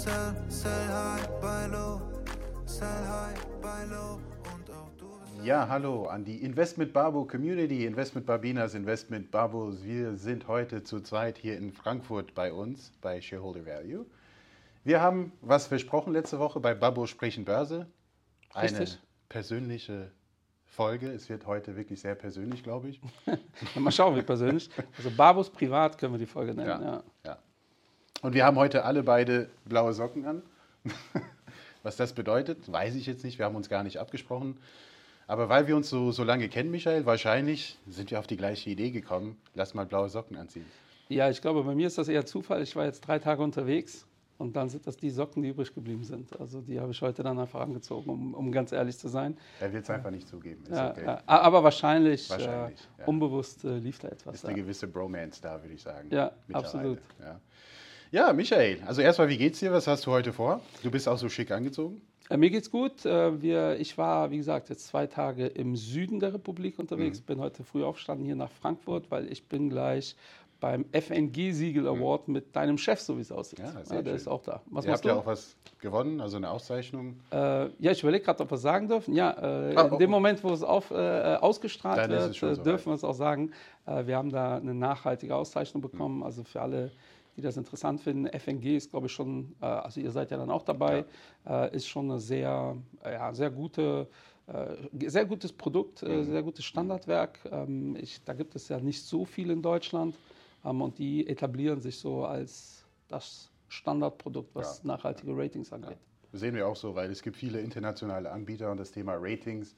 Sell, sell high, buy low, sell high, buy low und auch du bist Ja, hallo an die Investment Barbo Community, Investment Barbinas, Investment Barbos. Wir sind heute zu zweit hier in Frankfurt bei uns, bei Shareholder Value. Wir haben was versprochen letzte Woche bei Babo Sprechen Börse. Eine Richtig. persönliche Folge. Es wird heute wirklich sehr persönlich, glaube ich. Mal schauen, wie persönlich. Also Barbus privat können wir die Folge nennen. Ja. ja. Und wir haben heute alle beide blaue Socken an. Was das bedeutet, weiß ich jetzt nicht. Wir haben uns gar nicht abgesprochen. Aber weil wir uns so, so lange kennen, Michael, wahrscheinlich sind wir auf die gleiche Idee gekommen. Lass mal blaue Socken anziehen. ja, ich glaube, bei mir ist das eher Zufall. Ich war jetzt drei Tage unterwegs und dann sind das die Socken, die übrig geblieben sind. Also die habe ich heute dann einfach angezogen, um, um ganz ehrlich zu sein. Er will es einfach nicht zugeben. Ja, okay. ja. Aber wahrscheinlich, Wahrscheinlich, äh, ja. unbewusst äh, lief da etwas. Ist eine gewisse Bromance da, würde ich sagen. Ja, absolut. Ja. ja, Michael, also erstmal, wie geht's dir? Was hast du heute vor? Du bist auch so schick angezogen. Äh, mir geht's gut. Äh, wir, ich war, wie gesagt, jetzt zwei Tage im Süden der Republik unterwegs. Mhm. Bin heute früh aufgestanden hier nach Frankfurt, weil ich bin gleich beim FNG-Siegel Award mit deinem Chef, so wie es aussieht. Mhm. Ja, sehr der schön. ist auch da. Was Ihr habt du? ja auch was gewonnen, also eine Auszeichnung. Äh, ja, ich überlege gerade, ob wir es sagen dürfen. Ja, äh, Ah, in oh, dem oh. Moment, wo es auf, äh, ausgestrahlt Dann ist es wird, äh, soweit. dürfen wir es auch sagen. Äh, wir haben da eine nachhaltige Auszeichnung bekommen. Also für alle, die das interessant finden, FNG ist, glaube ich, schon, äh, also ihr seid ja dann auch dabei, äh, ist schon eine sehr, äh, ja, sehr gute. äh, Sehr gutes Produkt, äh, sehr gutes Standardwerk. Ähm, Ich, da gibt es ja nicht so viel in Deutschland ähm, und die etablieren sich so als das Standardprodukt, was Ja. nachhaltige Ratings angeht. Sehen wir auch so, weil es gibt viele internationale Anbieter und das Thema Ratings.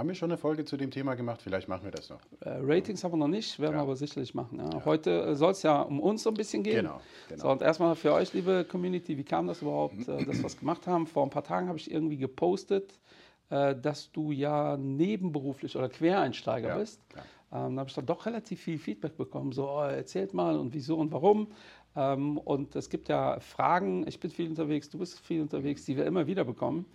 Haben wir schon eine Folge zu dem Thema gemacht? Vielleicht machen wir das noch. Äh, Ratings haben wir noch nicht, werden Ja. wir aber sicherlich machen. Ja. Heute soll es ja um uns so ein bisschen gehen. Genau, genau. So, und erstmal für euch, liebe Community, wie kam das überhaupt, äh, dass wir es gemacht haben? Vor ein paar Tagen habe ich irgendwie gepostet, äh, dass du ja nebenberuflich oder Quereinsteiger Ja, bist. ja. Ähm, da habe ich dann doch relativ viel Feedback bekommen, so oh, erzählt mal und wieso und warum. Ähm, und es gibt ja Fragen, ich bin viel unterwegs, du bist viel unterwegs, die wir immer wieder bekommen.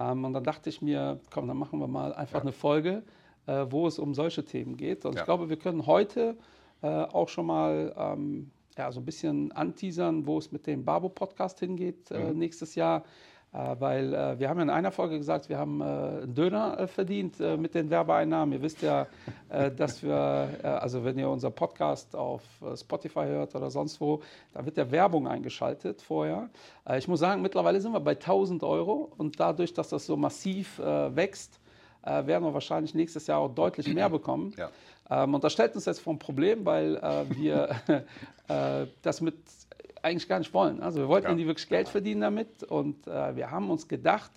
Ähm, und dann dachte ich mir, komm, dann machen wir mal einfach eine Folge, äh, wo es um solche Themen geht. Und Ja. ich glaube, wir können heute äh, auch schon mal ähm, ja, so ein bisschen anteasern, wo es mit dem Babo-Podcast hingeht äh, nächstes Jahr. Äh, weil äh, wir haben in einer Folge gesagt, wir haben äh, einen Döner verdient mit den Werbeeinnahmen. Ihr wisst ja, dass wir, also wenn ihr unser Podcast auf Spotify hört oder sonst wo, da wird ja Werbung eingeschaltet vorher. Ich muss sagen, mittlerweile sind wir bei 1000 Euro und dadurch, dass das so massiv wächst, werden wir wahrscheinlich nächstes Jahr auch deutlich mehr bekommen. Ja. Ähm, und das stellt uns jetzt vor ein Problem, weil wir das mit eigentlich gar nicht wollen. Also wir wollten Ja. nie wirklich Geld verdienen damit und äh, wir haben uns gedacht,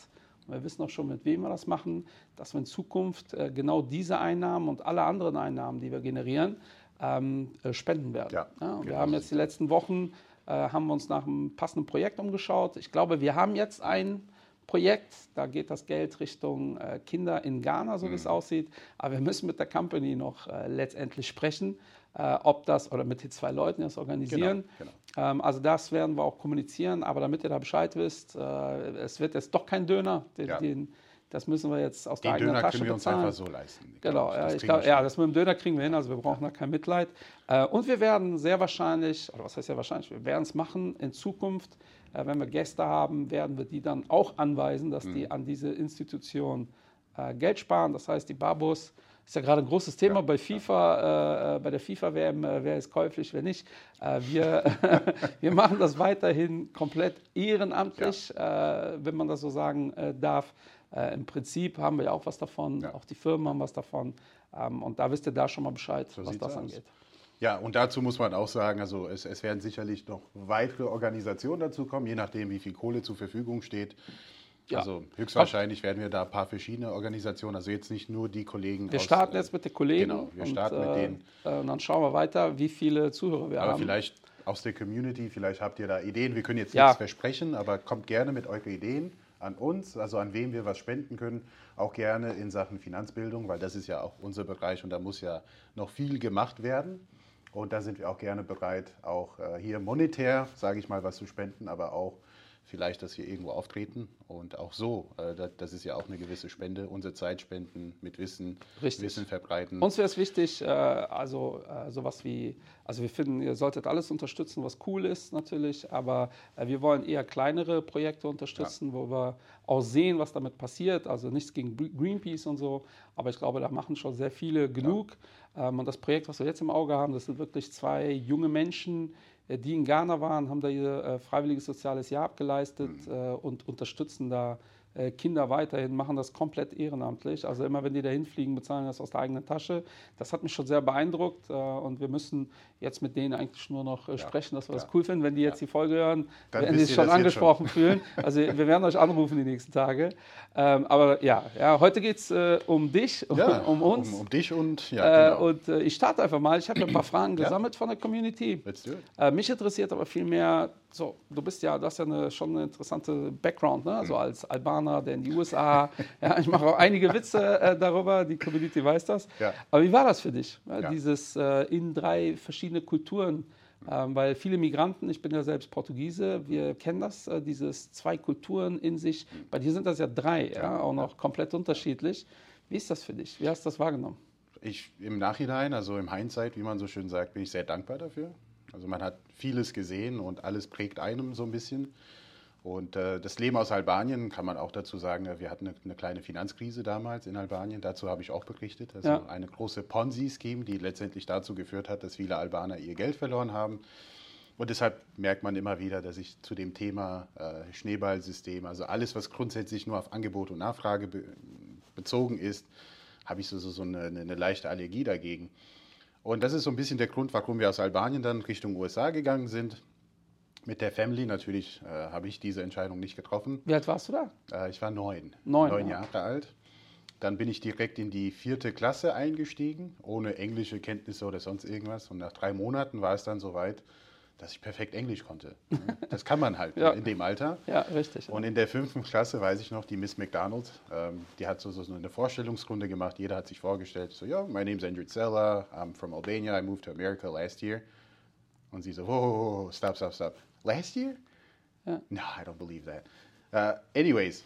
und wir wissen auch schon, mit wem wir das machen, dass wir in Zukunft äh, genau diese Einnahmen und alle anderen Einnahmen, die wir generieren, ähm, äh, spenden werden. Ja, und wir genau haben jetzt die letzten Wochen äh, haben wir uns nach einem passenden Projekt umgeschaut. Ich glaube, wir haben jetzt ein Projekt, da geht das Geld Richtung äh, Kinder in Ghana, so wie Mhm. es aussieht. Aber wir müssen mit der Company noch äh, letztendlich sprechen, äh, ob das, oder mit den zwei Leuten, das organisieren. Genau, Ähm, also das werden wir auch kommunizieren, aber damit ihr da Bescheid wisst, äh, es wird jetzt doch kein Döner, den, Ja. den, das müssen wir jetzt aus der Den eigenen Döner Tasche können wir uns bezahlen. einfach so leisten. Genau, glaub ja, Das ich kriegen glaub, ja, das mit dem Döner kriegen wir hin, also wir brauchen da kein Mitleid. Äh, und wir werden sehr wahrscheinlich, oder was heißt ja wahrscheinlich, wir werden es machen in Zukunft, äh, wenn wir Gäste haben, werden wir die dann auch anweisen, dass Mhm. die an diese Institution äh, Geld sparen. Das heißt, die Babos ist ja gerade ein großes Thema bei FIFA, äh, äh, bei der FIFA-WM, äh, wer ist käuflich, wer nicht. Äh, wir, wir machen das weiterhin komplett ehrenamtlich, äh, wenn man das so sagen äh, darf. Äh, Im Prinzip haben wir ja auch was davon, Ja. auch die Firmen haben was davon. Ähm, und da wisst ihr da schon mal Bescheid, So was das aus. Ja, und dazu muss man auch sagen, also es, es werden sicherlich noch weitere Organisationen dazu kommen, je nachdem, wie viel Kohle zur Verfügung steht. Ja. Also höchstwahrscheinlich werden wir da ein paar verschiedene Organisationen, also jetzt nicht nur die Kollegen Wir aus, starten äh, jetzt mit den Kollegen. Genau, wir und, starten mit äh, denen. Äh, und dann schauen wir weiter, wie viele Zuhörer wir Aber haben. vielleicht aus der Community, vielleicht habt ihr da Ideen. Wir können jetzt Ja. nichts versprechen, aber kommt gerne mit euren Ideen an uns, also an wem wir was spenden können. Auch gerne in Sachen Finanzbildung, weil das ist ja auch unser Bereich und da muss ja noch viel gemacht werden. Und da sind wir auch gerne bereit, auch äh, hier monetär, sage ich mal, was zu spenden, aber auch vielleicht, dass wir irgendwo auftreten. Und auch so, äh, das, das ist ja auch eine gewisse Spende, unsere Zeit spenden, mit Wissen, Richtig. Wissen verbreiten. Uns wäre es wichtig, äh, also äh, sowas wie, also wir finden, ihr solltet alles unterstützen, was cool ist natürlich, aber äh, wir wollen eher kleinere Projekte unterstützen, wo wir auch sehen, was damit passiert. Also nichts gegen Gre- Greenpeace und so, aber ich glaube, da machen schon sehr viele genug. Ähm, und das Projekt, was wir jetzt im Auge haben, das sind wirklich zwei junge Menschen, die in Ghana waren, haben da ihr äh, freiwilliges soziales Jahr abgeleistet äh, und unterstützen da äh, Kinder weiterhin, machen das komplett ehrenamtlich. Also immer wenn die da hinfliegen, bezahlen das aus der eigenen Tasche. Das hat mich schon sehr beeindruckt äh, und wir müssen jetzt mit denen eigentlich nur noch äh, sprechen, dass wir das ja. cool finden. Wenn die jetzt die Folge hören, Dann werden die wisst sich schon das angesprochen fühlen. Also wir werden euch anrufen die nächsten Tage. Ähm, aber ja, ja heute geht es äh, um dich, um, ja, um uns. Um, um dich und ja, Äh, genau. und äh, ich starte einfach mal. Ich habe ein paar Fragen gesammelt von der Community. Let's do it. Äh, mich interessiert aber viel mehr, so, du bist ja, du hast ja eine, schon eine interessante Background, ne? Mhm. Also als Albaner, der in die USA, ja, ich mache auch einige Witze äh, darüber, die Community weiß das. Ja. Aber wie war das für dich, ja, Ja. dieses äh, in drei verschiedene Kulturen? Ähm, weil viele Migranten, ich bin ja selbst Portugiese, wir kennen das, äh, dieses zwei Kulturen in sich. Bei dir sind das ja drei, ja, auch noch komplett unterschiedlich. Wie ist das für dich? Wie hast du das wahrgenommen? Ich im Nachhinein, also im Hindsight, wie man so schön sagt, bin ich sehr dankbar dafür. Also man hat vieles gesehen und alles prägt einem so ein bisschen. Und äh, das Leben aus Albanien kann man auch dazu sagen, äh, wir hatten eine, eine kleine Finanzkrise damals in Albanien. Dazu habe ich auch berichtet. Also Ja. eine große Ponzi-Scheme, die letztendlich dazu geführt hat, dass viele Albaner ihr Geld verloren haben. Und deshalb merkt man immer wieder, dass ich zu dem Thema äh, Schneeballsystem, also alles, was grundsätzlich nur auf Angebot und Nachfrage be bezogen ist, habe ich so, so, so eine, eine leichte Allergie dagegen. Und das ist so ein bisschen der Grund, warum wir aus Albanien dann Richtung USA gegangen sind. Mit der Family natürlich äh, habe ich diese Entscheidung nicht getroffen. Wie alt warst du da? Äh, ich war neun, Neun, ja. Jahre alt. Dann bin ich direkt in die vierte Klasse eingestiegen, ohne englische Kenntnisse oder sonst irgendwas. Und nach drei Monaten war es dann soweit, dass ich perfekt Englisch konnte. Das kann man halt Ja. in dem Alter. Ja, richtig. Und in der fünften Klasse weiß ich noch, die Miss McDonald, ähm, die hat so, so eine Vorstellungsrunde gemacht. Jeder hat sich vorgestellt, so, ja, my name's Andrew Zella, I'm from Albania, I moved to America last year. Und sie so, oh, stop, stop, stop. Last year? Ja. No, I don't believe that. Uh, anyways,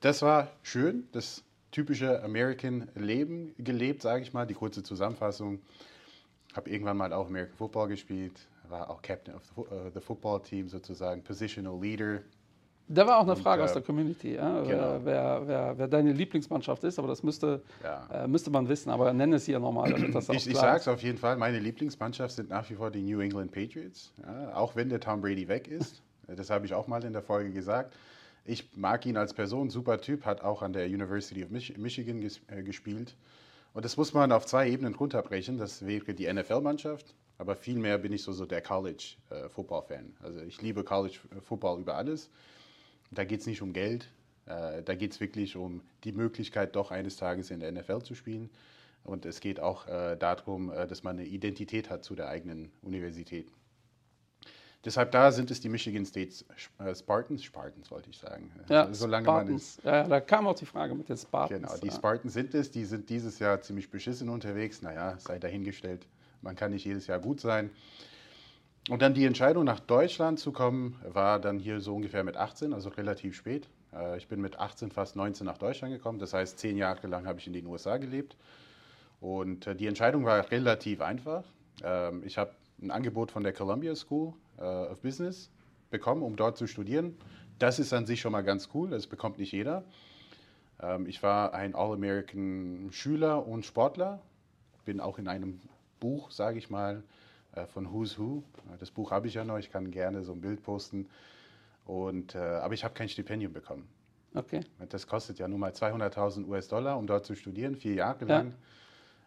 das war schön, das typische American Leben gelebt, sage ich mal. Die kurze Zusammenfassung. Habe irgendwann mal auch American Football gespielt, war auch Captain of the, äh, the Football Team sozusagen, Positional Leader. Da war auch eine Und, Frage äh, aus der Community, ja, genau. wer, wer, wer, deine Lieblingsmannschaft ist, aber das müsste, Ja. äh, müsste man wissen. Aber nenne es hier nochmal, damit das auch Ich, ich sage es auf jeden Fall, meine Lieblingsmannschaft sind nach wie vor die New England Patriots. Ja, auch wenn der Tom Brady weg ist. Das habe ich auch mal in der Folge gesagt. Ich mag ihn als Person, super Typ, hat auch an der University of Mich Michigan ges äh, gespielt. Und das muss man auf zwei Ebenen runterbrechen. Das wäre die NFL-Mannschaft, aber vielmehr bin ich so, so der College-Football-Fan. also ich liebe College-Football über alles. Da geht es nicht um Geld, äh, da geht es wirklich um die Möglichkeit, doch eines Tages in der NFL zu spielen. Und es geht auch äh, darum, äh, dass man eine Identität hat zu der eigenen Universität. Deshalb da sind es die Michigan State Spartans, Spartans wollte ich sagen. Ja, Solange man Spartans. Ja, ja, da kam auch die Frage mit den Spartans. Genau, die. Spartans sind es, die sind dieses Jahr ziemlich beschissen unterwegs. Naja, sei dahingestellt, man kann nicht jedes Jahr gut sein. Und dann die Entscheidung, nach Deutschland zu kommen, war dann hier so ungefähr mit 18, also relativ spät. Äh, Ich bin mit 18, fast 19 nach Deutschland gekommen. Das heißt, zehn Jahre lang habe ich in den USA gelebt. Und äh, die Entscheidung war relativ einfach. Ähm, Ich habe ein Angebot von der Columbia School äh, of Business bekommen, um dort zu studieren. Das ist an sich schon mal ganz cool, das bekommt nicht jeder. Ähm, Ich war ein All-American-Schüler und Sportler, bin auch in einem Buch, sage ich mal, äh, von Who's Who. Äh, Das Buch habe ich ja noch, ich kann gerne so ein Bild posten. Und, äh, aber ich habe kein Stipendium bekommen. Okay. Das kostet ja nun mal 200.000 US-Dollar, um dort zu studieren, vier Jahre Ja. lang.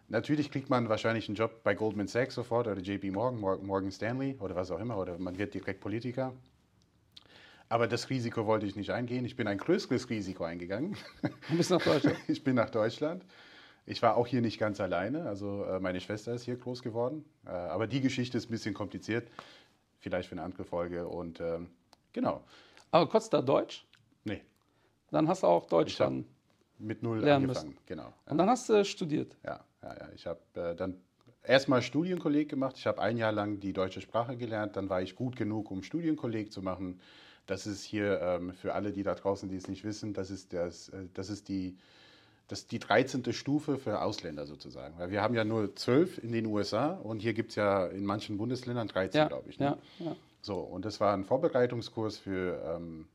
Natürlich kriegt man wahrscheinlich einen Job bei Goldman Sachs sofort oder JP Morgan, Mor- Morgan Stanley oder was auch immer, oder man wird direkt Politiker. Aber das Risiko wollte ich nicht eingehen. Ich bin ein größeres Risiko eingegangen. Du bist nach Deutschland. Ich bin nach Deutschland. Ich war auch hier nicht ganz alleine. Also äh, meine Schwester ist hier groß geworden. Äh, aber die Geschichte ist ein bisschen kompliziert. Vielleicht für eine andere Folge. Und ähm, genau. Aber kurz da Deutsch, Nee, dann hast du auch Deutsch dann. mit null Lernen angefangen. Genau. Und dann hast du studiert. Ja, ja, ja. Ich habe äh, dann erstmal Studienkolleg gemacht. Ich habe ein Jahr lang die deutsche Sprache gelernt. Dann war ich gut genug, um Studienkolleg zu machen. Das ist hier ähm, für alle, die da draußen, die es nicht wissen, das ist, das, äh, das ist die, das die 13. Stufe für Ausländer sozusagen. Weil wir haben ja nur 12 in den USA und hier gibt es ja in manchen Bundesländern 13, Ja, glaube ich. Ne? ja, ja. So, und das war ein Vorbereitungskurs für, ähm,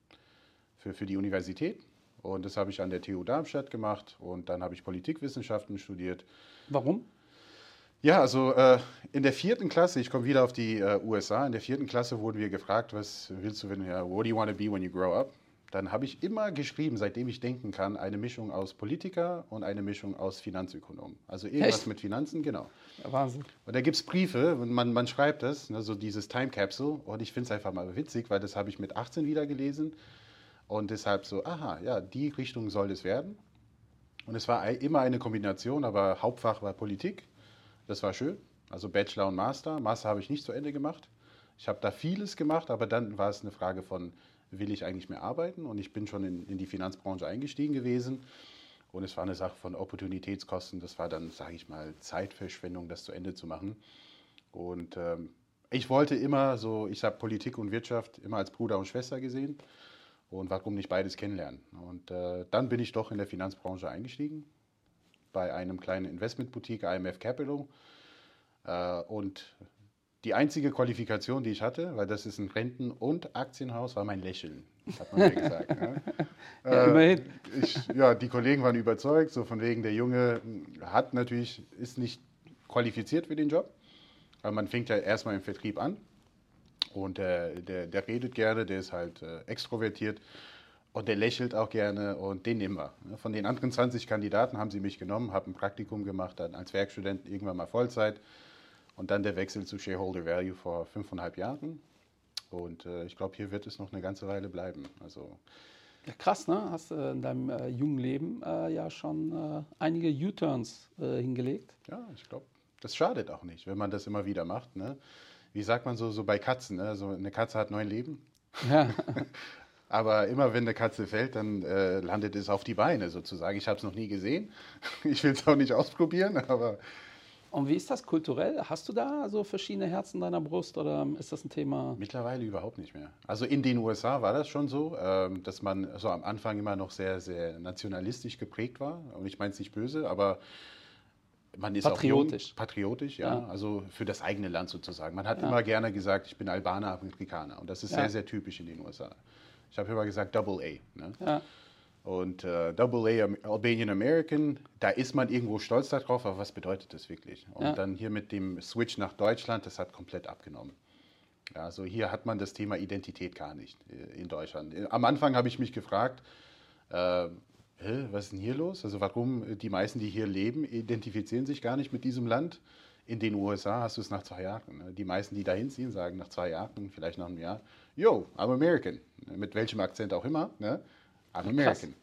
für, für die Universität. Und das habe ich an der TU Darmstadt gemacht und dann habe ich Politikwissenschaften studiert. Warum? Ja, also äh, in der vierten Klasse, ich komme wieder auf die äh, USA, in der vierten Klasse wurden wir gefragt, was willst du, wenn ja, what do you want to be when you grow up? Dann habe ich immer geschrieben, seitdem ich denken kann, eine Mischung aus Politiker und eine Mischung aus Finanzökonom. Also irgendwas Echt? mit Finanzen, genau. Wahnsinn. Und da gibt es Briefe und man, man schreibt das, ne, so dieses Time Capsule. Und ich finde es einfach mal witzig, weil das habe ich mit 18 wieder gelesen. Und deshalb so, aha, ja, die Richtung soll es werden. Und es war immer eine Kombination, aber Hauptfach war Politik. Das war schön. Also Bachelor und Master. Master habe ich nicht zu Ende gemacht. Ich habe da vieles gemacht, aber dann war es eine Frage von, will ich eigentlich mehr arbeiten? Und ich bin schon in, in die Finanzbranche eingestiegen gewesen. Und es war eine Sache von Opportunitätskosten. Das war dann, sage ich mal, Zeitverschwendung, das zu Ende zu machen. Und ähm, ich wollte immer so, ich habe Politik und Wirtschaft immer als Bruder und Schwester gesehen. Und warum nicht beides kennenlernen? Und äh, dann bin ich doch in der Finanzbranche eingestiegen, bei einem kleinen Investmentboutique, IMF Capital. Äh, und die einzige Qualifikation, die ich hatte, weil das ist ein Renten- und Aktienhaus, war mein Lächeln, hat man mir gesagt. ja. Ja, Äh, immerhin. ich, ja, die Kollegen waren überzeugt, so von wegen, der Junge hat natürlich, ist nicht qualifiziert für den Job. Aber man fängt ja erstmal im Vertrieb an und der, der, der redet gerne, der ist halt äh, extrovertiert und der lächelt auch gerne und den nehmen wir. ne. Von den anderen 20 Kandidaten haben sie mich genommen, habe ein Praktikum gemacht, dann als Werkstudent irgendwann mal Vollzeit und dann der Wechsel zu Shareholder Value vor fünfeinhalb Jahren. Und äh, ich glaube, hier wird es noch eine ganze Weile bleiben. Also Ja, krass, ne? Hast du in deinem äh, jungen Leben äh, ja schon äh, einige U-Turns äh, hingelegt. Ja, ich glaube, das schadet auch nicht, wenn man das immer wieder macht. Ne? Wie sagt man so, so bei Katzen? Ne? So eine Katze hat neun Leben. Ja, Aber immer wenn eine Katze fällt, dann äh, landet es auf die Beine sozusagen. Ich habe es noch nie gesehen. Ich will es auch nicht ausprobieren, aber Und wie ist das kulturell? Hast du da so verschiedene Herzen in deiner Brust oder ist das ein Thema? mittlerweile überhaupt nicht mehr. Also in den USA war das schon so, ähm, dass man so am Anfang immer noch sehr, sehr nationalistisch geprägt war. Und ich meine es nicht böse, aber man ist Patriotisch. auch jung, patriotisch, ja, Ja. also für das eigene Land sozusagen. Man hat Ja. immer gerne gesagt, ich bin Albaner, Amerikaner. Und das ist Ja. sehr, sehr typisch in den USA. Ich habe immer gesagt Double A. Ne? Und äh, Double A Albanian American, da ist man irgendwo stolz darauf, aber was bedeutet das wirklich? Und Ja. dann hier mit dem Switch nach Deutschland, das hat komplett abgenommen. Ja, also hier hat man das Thema Identität gar nicht äh, in Deutschland. Äh, Am Anfang habe ich mich gefragt, äh, hä, was ist denn hier los? Also warum äh, die meisten, die hier leben, identifizieren sich gar nicht mit diesem Land? In den USA hast du es nach zwei Jahren. ne? Die meisten, die dahin ziehen, sagen nach zwei Jahren, vielleicht nach einem Jahr, yo, I'm American. Mit welchem Akzent auch immer, ne? American.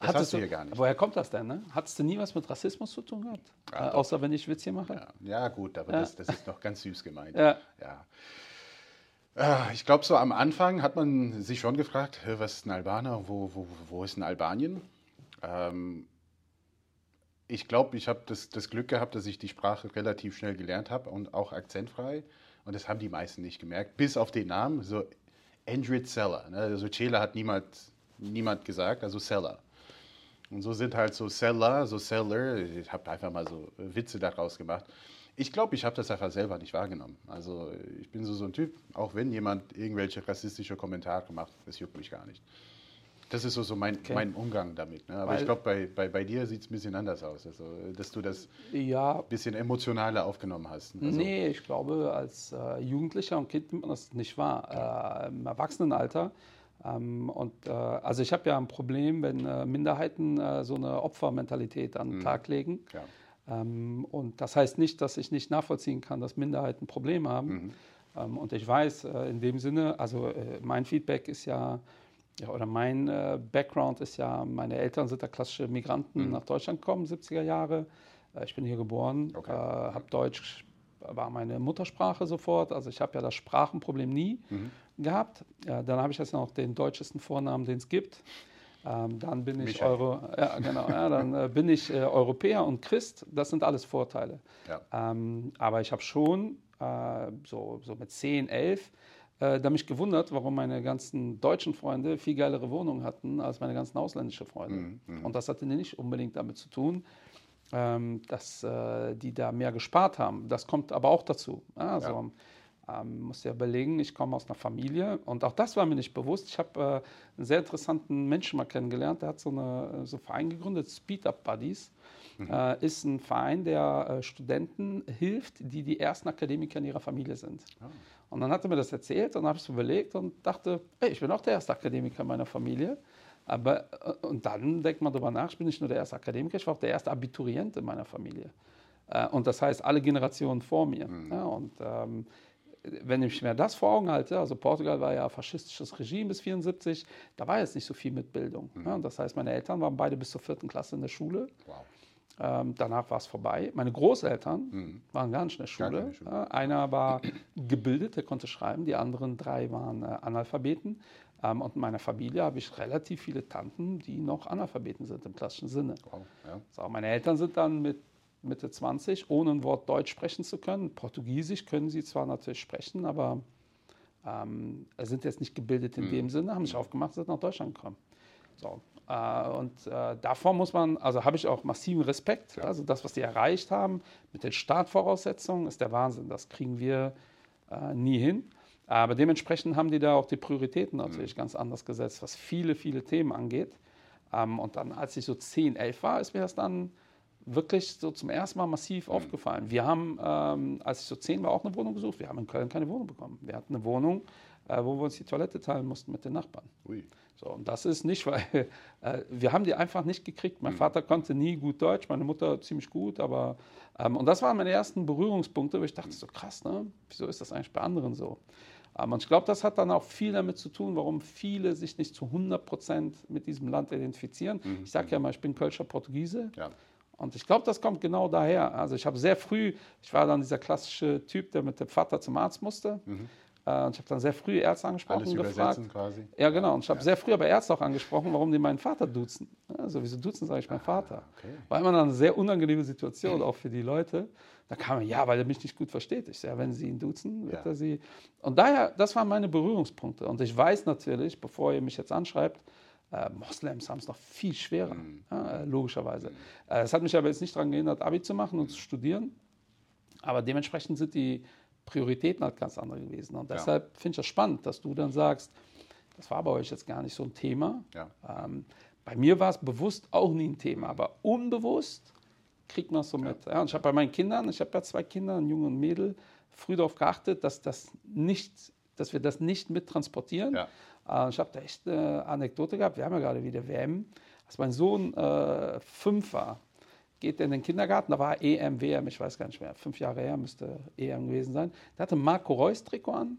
Das Hattest hast du hier gar nicht. Woher kommt das denn? Ne? Hattest du nie was mit Rassismus zu tun gehabt? Ja, äh, doch. außer wenn ich Witz hier mache? Ja, ja gut, aber Ja. Das, das ist noch ganz süß gemeint. Ja. Ja. Ah, Ich glaube, so am Anfang hat man sich schon gefragt, was ist ein Albaner, wo, wo, wo ist ein Albanien? Ähm, ich glaube, ich habe das, das Glück gehabt, dass ich die Sprache relativ schnell gelernt habe und auch akzentfrei. Und das haben die meisten nicht gemerkt, bis auf den Namen, so Endrit Seller. Ne? Also Cela hat niemand, niemand gesagt, also Seller. Und so sind halt so Seller, so Seller, ich habe einfach mal so Witze daraus gemacht. Ich glaube, ich habe das einfach selber nicht wahrgenommen. Also ich bin so, so ein Typ, auch wenn jemand irgendwelche rassistische Kommentare macht, das juckt mich gar nicht. Das ist so, so mein, Okay. mein Umgang damit. Ne? Aber Weil- ich glaube, bei, bei, bei dir sieht es ein bisschen anders aus. Also, dass du das Ja, ein bisschen emotionaler aufgenommen hast. Also, nee, ich glaube, als äh, Jugendlicher und Kind nimmt man das nicht wahr. Äh, Im Erwachsenenalter. Ähm, und äh, also ich habe ja ein Problem, wenn äh, Minderheiten äh, so eine Opfermentalität an den Tag legen. Ja. Ähm, und das heißt nicht, dass ich nicht nachvollziehen kann, dass Minderheiten Probleme haben. Ähm, und ich weiß äh, in dem Sinne, also äh, mein Feedback ist ja, ja oder mein äh, Background ist ja, meine Eltern sind da klassische Migranten nach Deutschland gekommen, 70er Jahre. Ich bin hier geboren, Okay. habe Deutsch, war meine Muttersprache sofort. Also ich habe ja das Sprachenproblem nie gehabt. Ja, dann habe ich jetzt noch den deutschesten Vornamen, den es gibt. Ähm, dann bin ich. Euro, ja, genau, ja, dann äh, bin ich äh, Europäer und Christ. Das sind alles Vorteile. Ja. Ähm, aber ich habe schon äh, so, so mit 10, 11 äh, da mich gewundert, warum meine ganzen deutschen Freunde viel geilere Wohnungen hatten als meine ganzen ausländischen Freunde. Mhm, Und das hatte nicht unbedingt damit zu tun, ähm, dass äh, die da mehr gespart haben. Das kommt aber auch dazu. Also, ähm, muss ja überlegen, ich komme aus einer Familie und auch das war mir nicht bewusst. Ich habe äh, einen sehr interessanten Menschen mal kennengelernt, der hat so, eine, so einen Verein gegründet, Speed Up Buddies. Äh, ist ein Verein, der äh, Studenten hilft, die die ersten Akademiker in ihrer Familie sind. Und dann hat er mir das erzählt und habe ich es überlegt und dachte, ey, ich bin auch der erste Akademiker meiner Familie. Aber, äh, und dann denkt man darüber nach, ich bin nicht nur der erste Akademiker, ich war auch der erste Abiturient in meiner Familie. Äh, Und das heißt, alle Generationen vor mir. Ja, und ähm, wenn ich mir das vor Augen halte, also Portugal war ja faschistisches Regime bis 74, da war jetzt nicht so viel mit Bildung. Ja, und das heißt, meine Eltern waren beide bis zur vierten Klasse in der Schule. Wow. Ähm, danach war es vorbei. Meine Großeltern waren gar nicht in der Schule. Schule. Ja, einer war gebildet, der konnte schreiben. Die anderen drei waren äh, Analphabeten. Ähm, und in meiner Familie habe ich relativ viele Tanten, die noch Analphabeten sind im klassischen Sinne. Wow. Ja. So, meine Eltern sind dann mit Mitte 20, ohne ein Wort Deutsch sprechen zu können. Portugiesisch können sie zwar natürlich sprechen, aber ähm, sind jetzt nicht gebildet in dem Sinne, haben sich aufgemacht, sind nach Deutschland gekommen. So, äh, und äh, davor muss man, also habe ich auch massiven Respekt. Also das, was die erreicht haben mit den Startvoraussetzungen, ist der Wahnsinn. Das kriegen wir äh, nie hin. Aber dementsprechend haben die da auch die Prioritäten natürlich ganz anders gesetzt, was viele, viele Themen angeht. Ähm, und dann, als ich so 10, 11 war, ist mir das dann wirklich so zum ersten Mal massiv aufgefallen. Wir haben, ähm, als ich so 10 war, auch eine Wohnung gesucht. Wir haben in Köln keine Wohnung bekommen. Wir hatten eine Wohnung, äh, wo wir uns die Toilette teilen mussten mit den Nachbarn. Ui. So, und das ist nicht, weil äh, wir haben die einfach nicht gekriegt. Mein Vater konnte nie gut Deutsch, meine Mutter ziemlich gut, aber ähm, und das waren meine ersten Berührungspunkte, wo ich dachte, so krass, ne? Wieso ist das eigentlich bei anderen so? Ähm, und ich glaube, das hat dann auch viel damit zu tun, warum viele sich nicht zu 100 Prozent mit diesem Land identifizieren. Ich sage ja mal, ich bin Kölscher Portugiese. Ja. Und ich glaube, das kommt genau daher. Also ich habe sehr früh, ich war dann dieser klassische Typ, der mit dem Vater zum Arzt musste. Äh, und ich habe dann sehr früh Ärzte angesprochen Alles und gefragt. quasi. Ja, genau. Und ich habe sehr früh aber Ärzte auch angesprochen, warum die meinen Vater duzen. Also, wieso duzen, sage ich meinen Vater. okay. War immer eine sehr unangenehme Situation, auch für die Leute. Da kam er, ja, weil er mich nicht gut versteht. Ich sage, ja, wenn Sie ihn duzen, wird Ja. er Sie. Und daher, das waren meine Berührungspunkte. Und ich weiß natürlich, bevor ihr mich jetzt anschreibt, äh, Moslems haben es noch viel schwerer, ja, äh, logischerweise. Äh, Es hat mich aber jetzt nicht daran gehindert, Abi zu machen und zu studieren. Aber dementsprechend sind die Prioritäten halt ganz andere gewesen. Und deshalb finde ich das spannend, dass du dann sagst, das war bei euch jetzt gar nicht so ein Thema. Ja. Ähm, bei mir war es bewusst auch nie ein Thema, aber unbewusst kriegt man es so mit. Ja, und ich habe bei meinen Kindern, ich habe ja zwei Kinder, ein Junge und ein Mädel, früh darauf geachtet, dass, das nicht, dass wir das nicht mittransportieren. Ja. Äh, ich habe da echt eine Anekdote gehabt, wir haben ja gerade wieder WM, als mein Sohn äh, fünf war, geht er in den Kindergarten, da war EM, WM, ich weiß gar nicht mehr, fünf Jahre her müsste EM gewesen sein. Der hatte Marco Reus Trikot an,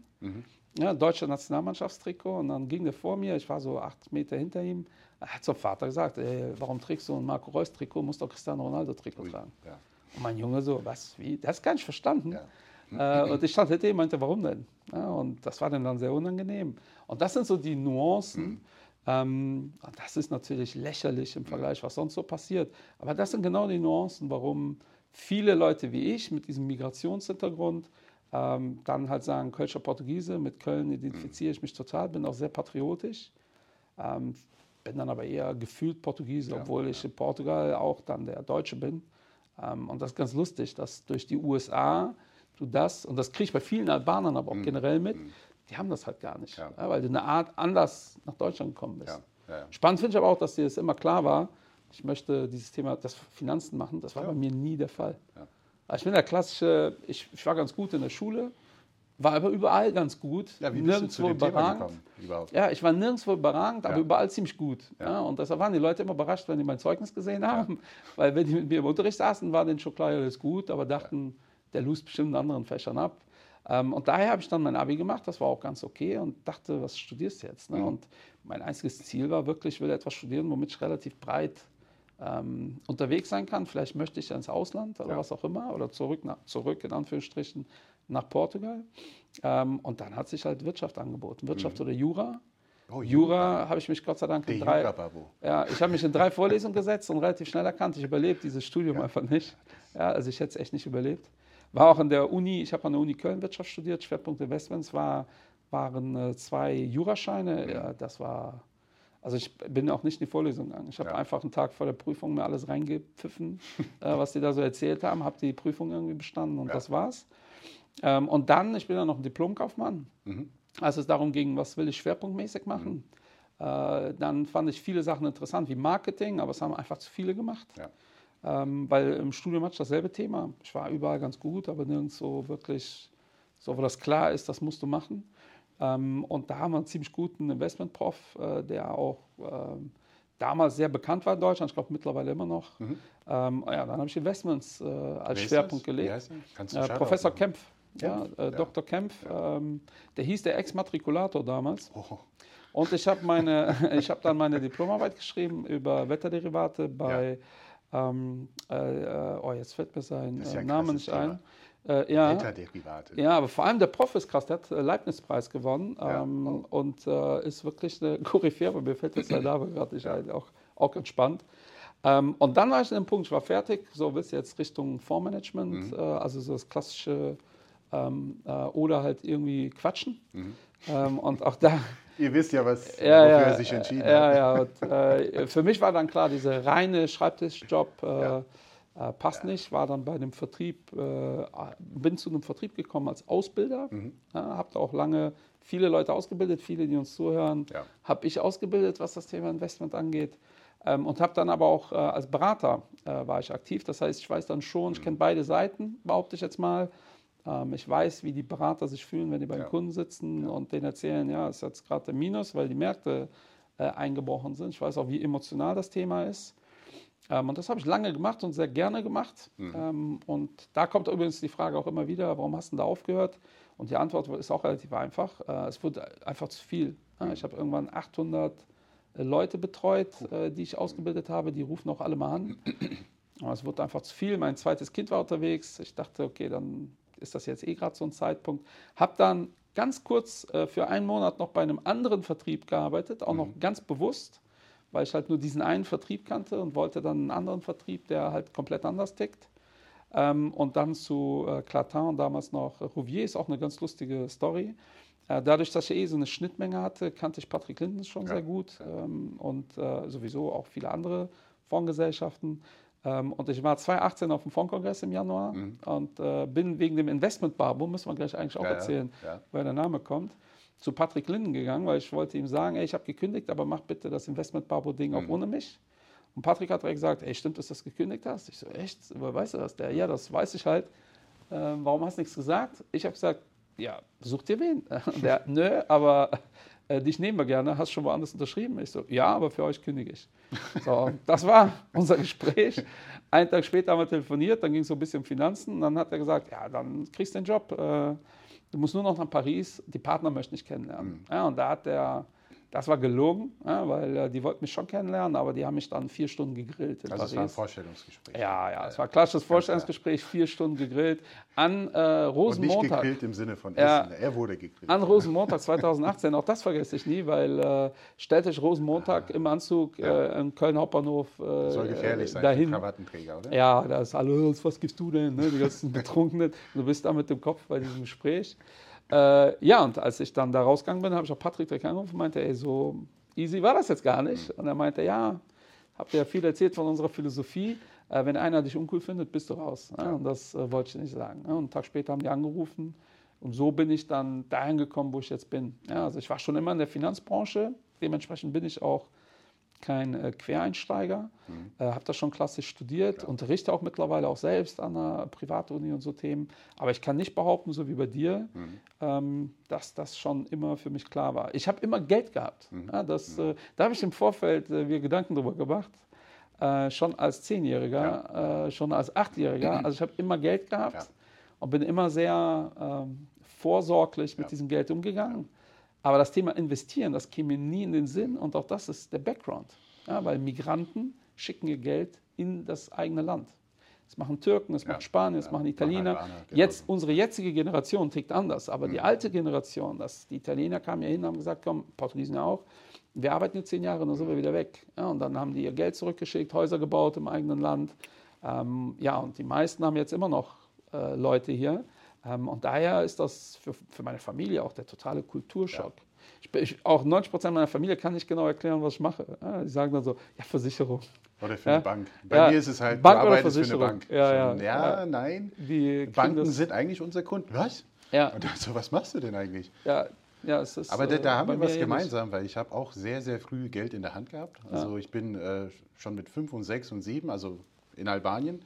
ja, deutsche Nationalmannschaftstrikot. Und dann ging der vor mir, ich war so acht Meter hinter ihm, er hat zum Vater gesagt, warum trägst du ein Marco Reus Trikot, musst doch Cristiano Ronaldo Trikot tragen. Ja. Und mein Junge so, was, wie, der hat es gar nicht verstanden. Ja. Äh, und ich stand hinter ihm und meinte, warum denn? Ja, und das war dann sehr unangenehm. Und das sind so die Nuancen. Ähm, und das ist natürlich lächerlich im Vergleich, was sonst so passiert. Aber das sind genau die Nuancen, warum viele Leute wie ich mit diesem Migrationshintergrund ähm, dann halt sagen, Kölscher Portugiese, mit Köln identifiziere ich mich total, bin auch sehr patriotisch. Ähm, bin dann aber eher gefühlt Portugiese, obwohl ich in Portugal auch dann der Deutsche bin. Ähm, und das ist ganz lustig, dass durch die USA du das, und das kriege ich bei vielen Albanern aber auch generell mit, die haben das halt gar nicht, Ja. ja, weil du eine Art anders nach Deutschland gekommen bist. Ja, ja, ja. Spannend finde ich aber auch, dass dir das immer klar war, ich möchte dieses Thema, das Finanzen machen, das war bei mir nie der Fall. Ja. Also ich bin der klassische, ich, ich war ganz gut in der Schule, war aber überall ganz gut, Ja, wie bist du zu dem Thema überragend. gekommen überhaupt? Ja, ich war nirgendwo überragend, aber Ja. überall ziemlich gut. Ja. und deshalb waren die Leute immer überrascht, wenn die mein Zeugnis gesehen haben. Weil wenn die mit mir im Unterricht saßen, war denen schon klar, ja, alles gut, aber dachten, der lust bestimmt in anderen Fächern ab. Ähm, und daher habe ich dann mein Abi gemacht, das war auch ganz okay und dachte, was studierst du jetzt? Ne? Und mein einziges Ziel war wirklich, ich will etwas studieren, womit ich relativ breit ähm, unterwegs sein kann. Vielleicht möchte ich ins Ausland oder Ja. was auch immer oder zurück, nach, zurück in Anführungsstrichen nach Portugal. Ähm, und dann hat sich halt Wirtschaft angeboten, Wirtschaft oder Jura. Oh, Jura habe ich mich Gott sei Dank in drei, ja, ich habe mich in drei Vorlesungen gesetzt und relativ schnell erkannt, ich überlebe dieses Studium einfach nicht. Ja, also ich hätte es echt nicht überlebt. War auch an der Uni, ich habe an der Uni Köln Wirtschaft studiert, Schwerpunkt Investments, war waren äh, zwei Jurascheine. Ja, das war, also ich bin auch nicht in die Vorlesung gegangen. Ich habe Ja. einfach einen Tag vor der Prüfung mir alles reingepfiffen, äh, was die da so erzählt haben, habe die Prüfung irgendwie bestanden und Ja. das war's. Ähm, und dann, ich bin dann noch ein Diplomkaufmann. Mhm. Als es darum ging, was will ich schwerpunktmäßig machen, äh, dann fand ich viele Sachen interessant, wie Marketing, aber es haben einfach zu viele gemacht. Ja. Ähm, weil im Studium hatte ich dasselbe Thema. Ich war überall ganz gut, aber nirgends so wirklich, so wo das klar ist, das musst du machen. Ähm, und da haben wir einen ziemlich guten Investmentprof, äh, der auch ähm, damals sehr bekannt war in Deutschland, ich glaube mittlerweile immer noch. Ähm, ja, dann habe ich Investments äh, als Mhm. Ist Schwerpunkt? Wie gelegt. du Äh, Professor machen? Kempf, ja, äh, Ja. Dr. Kempf, ähm, der hieß der Ex-Matrikulator damals. Oh, Und ich habe habe dann meine Diplomarbeit geschrieben über Wetterderivate bei, ähm, äh, äh, oh jetzt fällt mir sein ja äh, Name nicht ein. Äh, ja, ja, aber vor allem der Prof ist krass, der hat äh, Leibniz-Preis gewonnen Ja. ähm, und äh, ist wirklich eine Koryphäe, aber mir fällt jetzt der Name gerade nicht ein, auch, auch ganz spannend. Ähm, und dann war ich an dem Punkt, ich war fertig, so willst du jetzt Richtung Fondsmanagement, Mhm. äh, also so das klassische ähm, äh, oder halt irgendwie quatschen. Mhm. Ähm, und auch da Ihr wisst ja, was, ja, wofür ja, er sich entschieden ja, hat. Ja, und, äh, für mich war dann klar, dieser reine Schreibtischjob äh, Ja. äh, passt nicht. War dann bei dem Vertrieb, äh, bin zu einem Vertrieb gekommen als Ausbilder. Mhm. Ja, habe da auch lange viele Leute ausgebildet, viele, die uns zuhören, Ja. habe ich ausgebildet, was das Thema Investment angeht. Ähm, und habe dann aber auch äh, als Berater äh, war ich aktiv. Das heißt, ich weiß dann schon, Mhm. ich kenne beide Seiten, behaupte ich jetzt mal. Ähm, ich weiß, wie die Berater sich fühlen, wenn die beim Ja. Kunden sitzen und denen erzählen, ja, es ist jetzt gerade der Minus, weil die Märkte äh, eingebrochen sind. Ich weiß auch, wie emotional das Thema ist. Ähm, und das habe ich lange gemacht und sehr gerne gemacht. Ähm, und da kommt übrigens die Frage auch immer wieder, warum hast du denn da aufgehört? Und die Antwort ist auch relativ einfach. Äh, es wurde einfach zu viel. Ja, ich habe irgendwann 800 äh, Leute betreut, äh, die ich ausgebildet habe. Die rufen auch alle mal an. Aber es wurde einfach zu viel. Mein zweites Kind war unterwegs. Ich dachte, okay, dann ist das jetzt eh gerade so ein Zeitpunkt. Habe dann ganz kurz äh, für einen Monat noch bei einem anderen Vertrieb gearbeitet, auch noch ganz bewusst, weil ich halt nur diesen einen Vertrieb kannte und wollte dann einen anderen Vertrieb, der halt komplett anders tickt. Ähm, und dann zu äh, Clatin und damals noch Rouvier, ist auch eine ganz lustige Story. Äh, dadurch, dass ich eh so eine Schnittmenge hatte, kannte ich Patrick Linden schon Ja, sehr gut ähm, und äh, sowieso auch viele andere Fondsgesellschaften. Ähm, und ich war 2018 auf dem Fondskongress im Januar und äh, bin wegen dem Investment Barbo, müssen wir gleich eigentlich auch Ja, erzählen, ja. woher der Name kommt, zu Patrick Linden gegangen, weil ich wollte ihm sagen, ey, ich habe gekündigt, aber mach bitte das Investment Barbo Ding auch ohne mich. Und Patrick hat direkt gesagt, ey, stimmt, dass du das gekündigt hast? Ich so, echt? Woher weißt du das? Der, ja, das weiß ich halt. Ähm, warum hast du nichts gesagt? Ich habe gesagt, ja, such dir wen. Der, nö, aber äh, dich nehmen wir gerne. Hast schon woanders unterschrieben? Ich so, ja, aber für euch kündige ich. So, das war unser Gespräch. Einen Tag später haben wir telefoniert, dann ging es so ein bisschen um Finanzen. Und dann hat er gesagt, ja, dann kriegst du den Job. Äh, du musst nur noch nach Paris, die Partner möchten dich kennenlernen. Ja, und da hat der, das war gelogen, ja, weil äh, die wollten mich schon kennenlernen, aber die haben mich dann vier Stunden gegrillt in Also es war ein Paris. Vorstellungsgespräch. Ja, ja, es war ein klassisches Vorstellungsgespräch, vier Stunden gegrillt. An äh, Und nicht Rosenmontag. gegrillt im Sinne von. Essen. Er wurde gegrillt. An Rosenmontag 2018, auch das vergesse ich nie, weil äh, stellt euch Rosenmontag im Anzug äh, im Köln Hauptbahnhof äh, Soll gefährlich sein dahin. für Krawattenträger, oder? Ja, da ist alles, was gibst du denn? Ne? Die ganzen Betrunkenen. Du bist da mit dem Kopf bei diesem Gespräch. Äh, ja, und als ich dann da rausgegangen bin, habe ich auch Patrick direkt angerufen und meinte, ey, so easy war das jetzt gar nicht. Und er meinte, ja, habt ihr ja viel erzählt von unserer Philosophie. Äh, wenn einer dich uncool findet, bist du raus. Ja, und das äh, wollte ich nicht sagen. Ja, und einen Tag später haben die angerufen. Und so bin ich dann dahin gekommen, wo ich jetzt bin. Ja, also ich war schon immer in der Finanzbranche. Dementsprechend bin ich auch kein äh, Quereinsteiger, äh, habe das schon klassisch studiert, unterrichte auch mittlerweile auch selbst an einer Privatuni und so Themen. Aber ich kann nicht behaupten, so wie bei dir, ähm, dass das schon immer für mich klar war. Ich habe immer Geld gehabt. Ja, das, äh, da habe ich im Vorfeld äh, mir Gedanken drüber gemacht. Äh, schon als Zehnjähriger, äh, schon als Achtjähriger. Also ich habe immer Geld gehabt Ja. und bin immer sehr ähm, vorsorglich mit Ja. diesem Geld umgegangen. Aber das Thema Investieren, das käme mir nie in den Sinn und auch das ist der Background. Ja, weil Migranten schicken ihr Geld in das eigene Land. Das machen Türken, das Ja, macht Spanien, das ja, machen Italiener. machen Albaner, genau. Jetzt unsere jetzige Generation tickt anders, aber die alte Generation, das, die Italiener kamen ja hin und haben gesagt, komm, Portugiesen ja auch, wir arbeiten jetzt zehn Jahre, dann sind wir wieder weg. Ja, und dann haben die ihr Geld zurückgeschickt, Häuser gebaut im eigenen Land. Ähm, ja, und die meisten haben jetzt immer noch äh, Leute hier. Ähm, und daher ist das für, für meine Familie auch der totale Kulturschock. Ich, bin- ich, auch 90 Prozent meiner Familie kann nicht genau erklären, was ich mache. Ja, die sagen dann so, ja, Versicherung. Oder für Ja. eine Bank. Bei Ja, mir ist es halt, Bank du oder arbeitest für eine Versicherung. Bank. Ja, ja, ja, ja. nein. Die Banken sind eigentlich unser Kunden. Was? Ja, Und so, was machst du denn eigentlich? ja, ja, es ist. Aber da, äh, da haben bei wir was gemeinsam, weil ich habe auch sehr, sehr früh Geld in der Hand gehabt. Also ich bin äh, schon mit fünf und sechs und sieben, also in Albanien,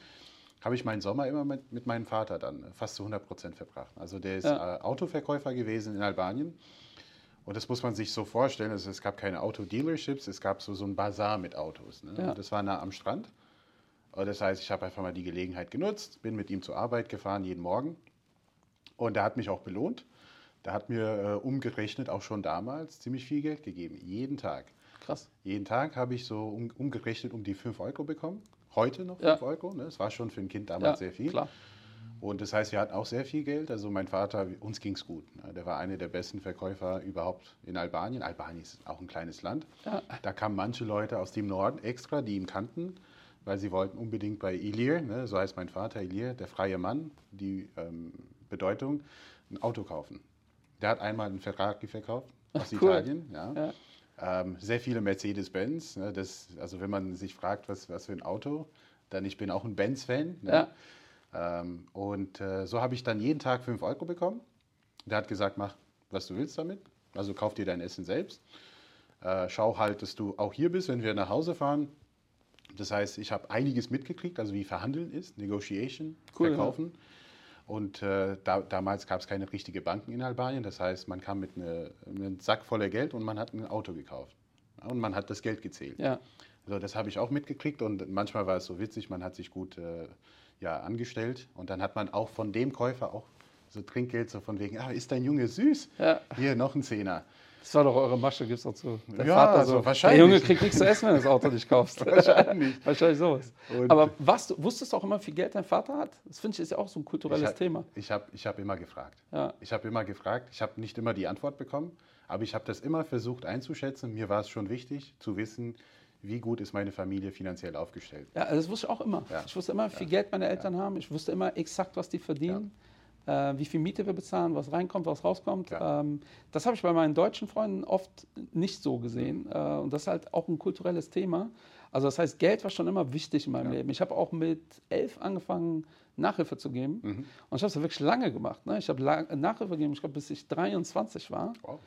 habe ich meinen Sommer immer mit, mit meinem Vater dann fast zu 100 Prozent verbracht. Also der ist Ja. äh, Autoverkäufer gewesen in Albanien. Und das muss man sich so vorstellen, also es gab keine Autodealerships, es gab so, so ein Bazar mit Autos. Ne? Ja. Das war nah am Strand. Und das heißt, ich habe einfach mal die Gelegenheit genutzt, bin mit ihm zur Arbeit gefahren, jeden Morgen. Und er hat mich auch belohnt. Der hat mir äh, umgerechnet, auch schon damals, ziemlich viel Geld gegeben. Jeden Tag. Krass. Jeden Tag habe ich so um, umgerechnet um die 5 Euro bekommen. Heute noch Ja. 5 Euro. Ne? Das war schon für ein Kind damals Ja, sehr viel. klar. Und das heißt, wir hatten auch sehr viel Geld. Also mein Vater, uns ging es gut. ne? Der war einer der besten Verkäufer überhaupt in Albanien. Albanien ist auch ein kleines Land. Ja. Da kamen manche Leute aus dem Norden extra, die ihn kannten, weil sie wollten unbedingt bei Ilir, ne, so heißt mein Vater Ilir, der freie Mann, die ähm, Bedeutung, ein Auto kaufen. Der hat einmal einen Ferrari verkauft aus Cool. Italien. Ja. Ja. Ähm, sehr viele Mercedes-Benz. Ne, das, also wenn man sich fragt, was, was für ein Auto, dann ich bin auch ein Benz-Fan. Ne? Ja. Ähm, und äh, so habe ich dann jeden Tag 5 Euro bekommen. Der hat gesagt, mach, was du willst damit. Also kauf dir dein Essen selbst. Äh, schau halt, dass du auch hier bist, wenn wir nach Hause fahren. Das heißt, ich habe einiges mitgekriegt, also wie Verhandeln ist, Negotiation, Cool, ja. Und äh, da, damals gab es keine richtige Banken in Albanien. Das heißt, man kam mit ne, einem Sack voller Geld und man hat ein Auto gekauft. Und man hat das Geld gezählt. Ja. Also das habe ich auch mitgekriegt und manchmal war es so witzig, man hat sich gut äh, ja, angestellt und dann hat man auch von dem Käufer auch so Trinkgeld, so von wegen, ah, ist dein Junge süß? Ja. Hier, noch ein Zehner. Das war doch eure Masche, gibt's auch so. Der Ja, Vater also so, wahrscheinlich. Der Junge kriegt nichts zu essen, wenn du das Auto nicht kaufst. Wahrscheinlich. Wahrscheinlich sowas. Und- Aber was, wusstest du auch immer, wie viel Geld dein Vater hat? Das finde ich ist ja auch so ein Ich kulturelles hab- Thema. Ich habe ich hab immer gefragt. Ja. Ich habe immer gefragt. Ich habe nicht immer die Antwort bekommen, aber ich habe das immer versucht einzuschätzen. Mir war es schon wichtig zu wissen, wie gut ist meine Familie finanziell aufgestellt. Ja, das wusste ich auch immer. Ja. Ich wusste immer, wie viel Geld meine Eltern haben. Ich wusste immer exakt, was die verdienen, äh, wie viel Miete wir bezahlen, was reinkommt, was rauskommt. Ja. Ähm, das habe ich bei meinen deutschen Freunden oft nicht so gesehen. Äh, und das ist halt auch ein kulturelles Thema. Also das heißt, Geld war schon immer wichtig in meinem Leben. Ich habe auch mit elf angefangen, Nachhilfe zu geben. Mhm. Und ich habe es ja wirklich lange gemacht. Ne? Ich habe Nachhilfe gegeben, ich glaube, bis ich 23 war. Wow.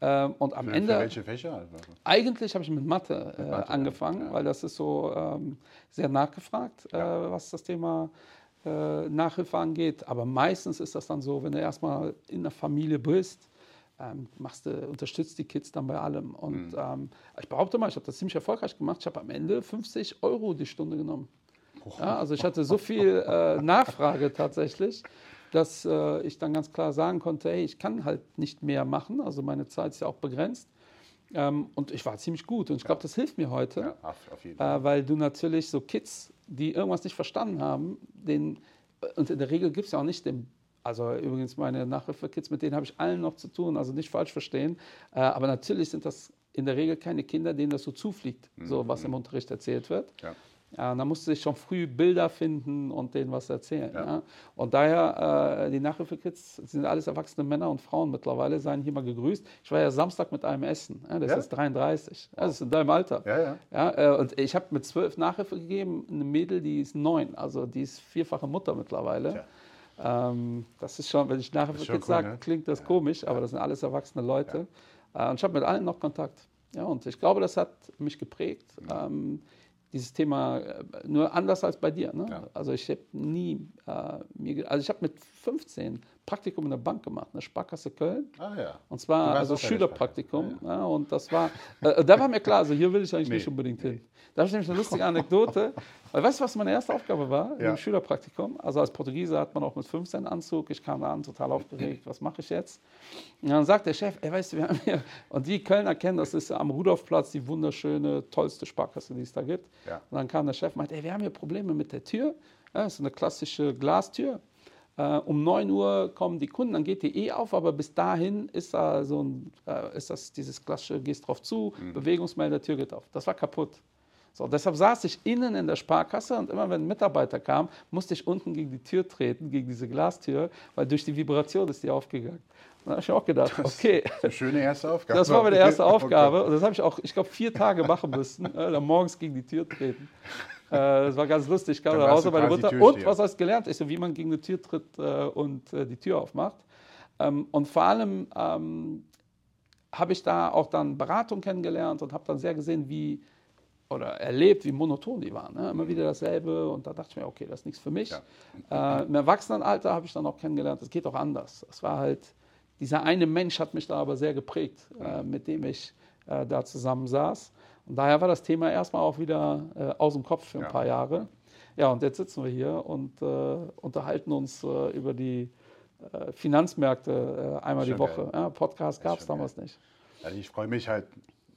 Ähm, und am Für, Ende... für welche Fächer? Also, Eigentlich habe ich mit Mathe, äh, Mathe, ja. angefangen, Ja. weil das ist so ähm, sehr nachgefragt, Ja. äh, was das Thema äh, Nachhilfe angeht. Aber meistens ist das dann so, wenn du erstmal in der Familie bist, ähm, machst du, unterstützt die Kids dann bei allem. Und Mhm. ähm, ich behaupte mal, ich habe das ziemlich erfolgreich gemacht. Ich habe am Ende 50 Euro die Stunde genommen. Ja, also ich hatte so viel äh, Nachfrage tatsächlich, dass äh, ich dann ganz klar sagen konnte, hey, ich kann halt nicht mehr machen. Also meine Zeit ist ja auch begrenzt. Ähm, und ich war ziemlich gut. Und ich glaube, das hilft mir heute, ja, auf, auf äh, weil du natürlich so Kids, die irgendwas nicht verstanden haben, den, und in der Regel gibt es ja auch nicht den, also übrigens meine Nachhilfe-Kids, mit denen habe ich allen noch zu tun, also nicht falsch verstehen. Äh, aber natürlich sind das in der Regel keine Kinder, denen das so zufliegt, so was im Unterricht erzählt wird. Ja. Ja, da musste ich schon früh Bilder finden und denen was erzählen. Ja. Ja. Und daher, äh, die Nachhilfekids sind alles erwachsene Männer und Frauen mittlerweile, seien hier mal gegrüßt. Ich war ja Samstag mit einem Essen, ja, das Ja? ist 33, ja, das ist in deinem Alter. Ja, ja. Ja, äh, und ich habe mit zwölf Nachhilfe gegeben, eine Mädel, die ist neun, also die ist vierfache Mutter mittlerweile. Ähm, das ist schon, wenn ich Nachhilfe ist schon Kids cool, sage, ne? klingt das komisch, aber das sind alles erwachsene Leute. Äh, und ich habe mit allen noch Kontakt. Ja, und ich glaube, das hat mich geprägt. Ähm, dieses Thema äh, nur anders als bei dir. Ne? Ja. Also ich habe nie äh, mir, also ich habe mit 15 Praktikum in der Bank gemacht, eine Sparkasse Köln. Ah ja. Und zwar also Schülerpraktikum. Ja, und das war, äh, da war mir klar, also hier will ich eigentlich Nee, nicht unbedingt hin. Da habe ich nämlich eine lustige Anekdote. Weil weißt du, was meine erste Aufgabe war Ja. im Schülerpraktikum? Also als Portugiese hat man auch mit 15 Anzug. Ich kam da an, total aufgeregt. Was mache ich jetzt? Und dann sagt der Chef, ey, weißt du, wir haben hier, und die Kölner kennen, das ist am Rudolfplatz die wunderschöne, tollste Sparkasse, die es da gibt. Ja. Und dann kam der Chef und meinte, ey, wir haben hier Probleme mit der Tür. Ja, das ist eine klassische Glastür. Äh, um 9 Uhr kommen die Kunden, dann geht die eh auf, aber bis dahin ist da so ein, äh, ist das dieses klassische, gehst drauf zu, Bewegungsmelder, Tür geht auf. Das war kaputt. So, deshalb saß ich innen in der Sparkasse und immer wenn ein Mitarbeiter kam, musste ich unten gegen die Tür treten, gegen diese Glastür, weil durch die Vibration ist die aufgegangen. Da habe ich auch gedacht, okay. Eine schöne erste Aufgabe. Das war meine erste Aufgabe und das habe ich auch, ich glaube, vier Tage machen müssen. Äh, morgens gegen die Tür treten. Äh, das war ganz lustig. Ich kam nach Hause du bei der quasi Mutter. Und was hast du gelernt? Ich so, wie man gegen eine Tür tritt äh, und äh, die Tür aufmacht. Ähm, und vor allem ähm, habe ich da auch dann Beratung kennengelernt und habe dann sehr gesehen, wie oder erlebt, wie monoton die waren. Ne? Immer wieder dasselbe und da dachte ich mir, okay, das ist nichts für mich. Äh, Im Erwachsenenalter habe ich dann auch kennengelernt, es geht auch anders. Es war halt, dieser eine Mensch hat mich da aber sehr geprägt, äh, mit dem ich äh, da zusammensaß. Und daher war das Thema erstmal auch wieder äh, aus dem Kopf für ein Ja. paar Jahre. Ja, und jetzt sitzen wir hier und äh, unterhalten uns äh, über die äh, Finanzmärkte äh, einmal die Woche. geil. Ja, Podcast gab es damals nicht. Also ich freue mich halt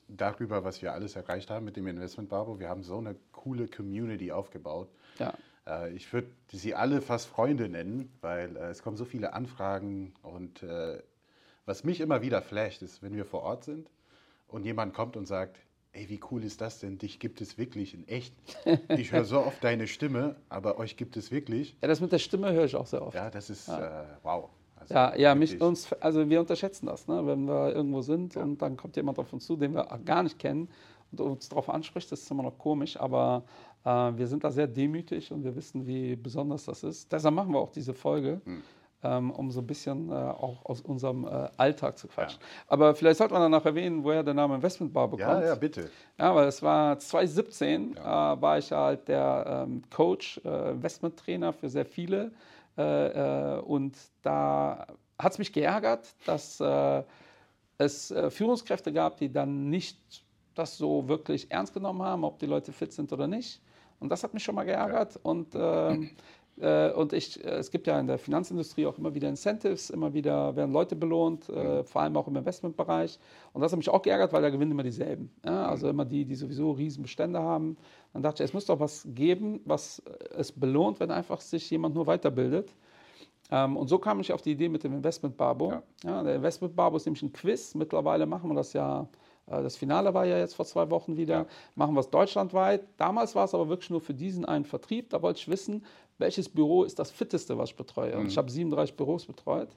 darüber, was wir alles erreicht haben mit dem Investment Babo. Wir haben so eine coole Community aufgebaut. Ja. Äh, Ich würde sie alle fast Freunde nennen, weil es kommen so viele Anfragen und was mich immer wieder flasht, ist, wenn wir vor Ort sind und jemand kommt und sagt, ey, wie cool ist das denn? Dich gibt es wirklich in echt. Ich höre so oft deine Stimme, aber euch gibt es wirklich. ja, das mit der Stimme höre ich auch sehr oft. Ja, das ist äh, wow. Also Ja, ja mich, uns, also wir unterschätzen das, ne? wenn wir irgendwo sind und dann kommt jemand auf uns zu, den wir gar nicht kennen und uns darauf anspricht, das ist immer noch komisch, aber äh, wir sind da sehr demütig und wir wissen, wie besonders das ist. Deshalb machen wir auch diese Folge, Hm. Ähm, um so ein bisschen äh, auch aus unserem äh, Alltag zu quatschen. Aber vielleicht sollte man danach erwähnen, woher der Name Investmentbar bekommt. Ja, ja, bitte. Ja, weil es war 2017, äh, war ich halt der ähm, Coach, äh, Investmenttrainer für sehr viele. Äh, äh, und da hat es mich geärgert, dass es Führungskräfte gab, die dann nicht das so wirklich ernst genommen haben, ob die Leute fit sind oder nicht. Und das hat mich schon mal geärgert. Und, ähm, äh, und ich, äh, es gibt ja in der Finanzindustrie auch immer wieder Incentives, immer wieder werden Leute belohnt, äh, vor allem auch im Investmentbereich. Und das hat mich auch geärgert, weil da gewinnen immer dieselben. Ja? Also immer die, die sowieso riesen Bestände haben. Dann dachte ich, es muss doch was geben, was äh, es belohnt, wenn einfach sich jemand nur weiterbildet. Ähm, und so kam ich auf die Idee mit dem Investment Babo. Ja. Ja. der Investment Babo ist nämlich ein Quiz. Mittlerweile machen wir das ja, äh, das Finale war ja jetzt vor zwei Wochen wieder, Ja. machen wir es deutschlandweit. Damals war es aber wirklich nur für diesen einen Vertrieb. Da wollte ich wissen, welches Büro ist das fitteste, was ich betreue. Und ich habe 37 Büros betreut.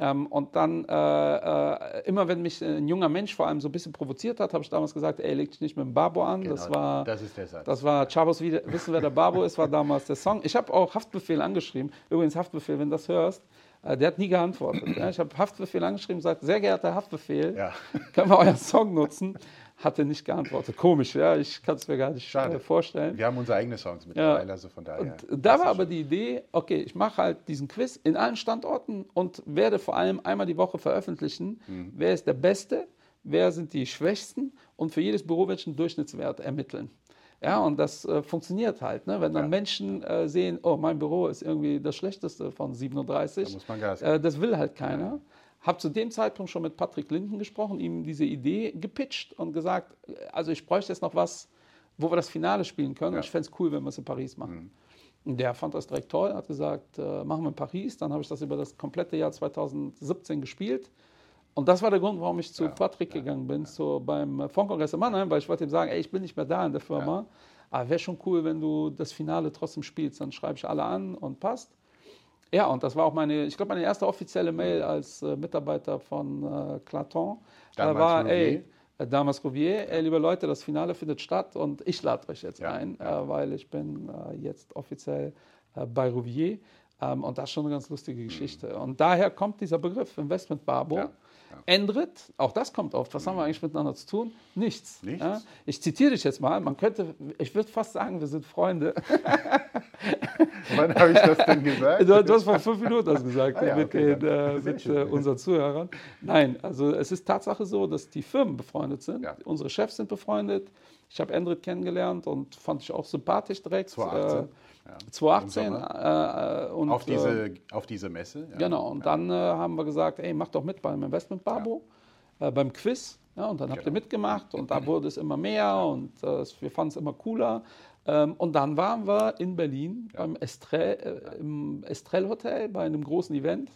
Ähm, und dann, äh, äh, immer wenn mich ein junger Mensch vor allem so ein bisschen provoziert hat, habe ich damals gesagt, ey, leg dich nicht mit dem Babo an. das Genau, war, das ist der Satz. das war wieder, wissen wer der Babo ist, war damals der Song. Ich habe auch Haftbefehl angeschrieben. Übrigens Haftbefehl, wenn du das hörst, äh, der hat nie geantwortet. Ja, ich habe Haftbefehl angeschrieben, gesagt, sehr geehrter Haftbefehl, Ja. können wir euren Song nutzen? Hat er nicht geantwortet. Komisch, ja, ich kann es mir gar nicht Schade. äh, vorstellen. Wir haben unsere eigenen Songs mittlerweile, also von daher. Und da war aber die Idee, okay, ich mache halt diesen Quiz in allen Standorten und werde vor allem einmal die Woche veröffentlichen, Mhm. wer ist der Beste, wer sind die Schwächsten und für jedes Büro werde ich einen Durchschnittswert ermitteln. Ja, und das äh, funktioniert halt. Ne? Wenn dann Ja. Menschen äh, sehen, oh, mein Büro ist irgendwie das schlechteste von 37, Da muss man Gas äh, das will halt keiner. Habe zu dem Zeitpunkt schon mit Patrick Linden gesprochen, ihm diese Idee gepitcht und gesagt, äh, also ich bräuchte jetzt noch was, wo wir das Finale spielen können. Und ich fände es cool, wenn wir es in Paris machen. Und der fand das direkt toll, hat gesagt, äh, machen wir in Paris. Dann habe ich das über das komplette Jahr 2017 gespielt. Und das war der Grund, warum ich zu Patrick gegangen bin, so beim äh, Fondkongress in Mannheim, weil ich wollte ihm sagen, ey, ich bin nicht mehr da in der Firma. Aber wäre schon cool, wenn du das Finale trotzdem spielst. Dann schreibe ich alle an und passt. Ja, und das war auch meine, ich glaube, meine erste offizielle Mail als äh, Mitarbeiter von äh, Claton. Da war, Rouvier. ey, äh, damals Rouvier, ey, liebe Leute, das Finale findet statt und ich lade euch jetzt Ja, ein, ja. Äh, weil ich bin äh, jetzt offiziell äh, bei Rouvier. Ähm, und das ist schon eine ganz lustige Geschichte. Und daher kommt dieser Begriff Investment Babo. Mhm. Endrit, auch das kommt oft. Was haben wir eigentlich miteinander zu tun? Nichts. Nichts. Ja? Ich zitiere dich jetzt mal. Man könnte, ich würde fast sagen, wir sind Freunde. Wann habe ich das denn gesagt? Du, du hast vor fünf Minuten das gesagt Ah ja, mit, okay, den, äh, mit äh, unseren Zuhörern. Nein, also es ist Tatsache so, dass die Firmen befreundet sind. Ja. Unsere Chefs sind befreundet. Ich habe Endrit kennengelernt und fand ich auch sympathisch direkt. 2018. Äh, Ja. 2018. Im Äh, äh, und, Auf äh, diese, auf diese Messe. Ja. Genau, und dann äh, haben wir gesagt, ey, mach doch mit beim Investment Babo, äh, beim Quiz. Ja, und dann habt ihr Genau. mitgemacht und da wurde es immer mehr und äh, wir fanden es immer cooler. Ähm, und dann waren wir in Berlin beim Estrell, äh, im Estrell Hotel bei einem großen Event.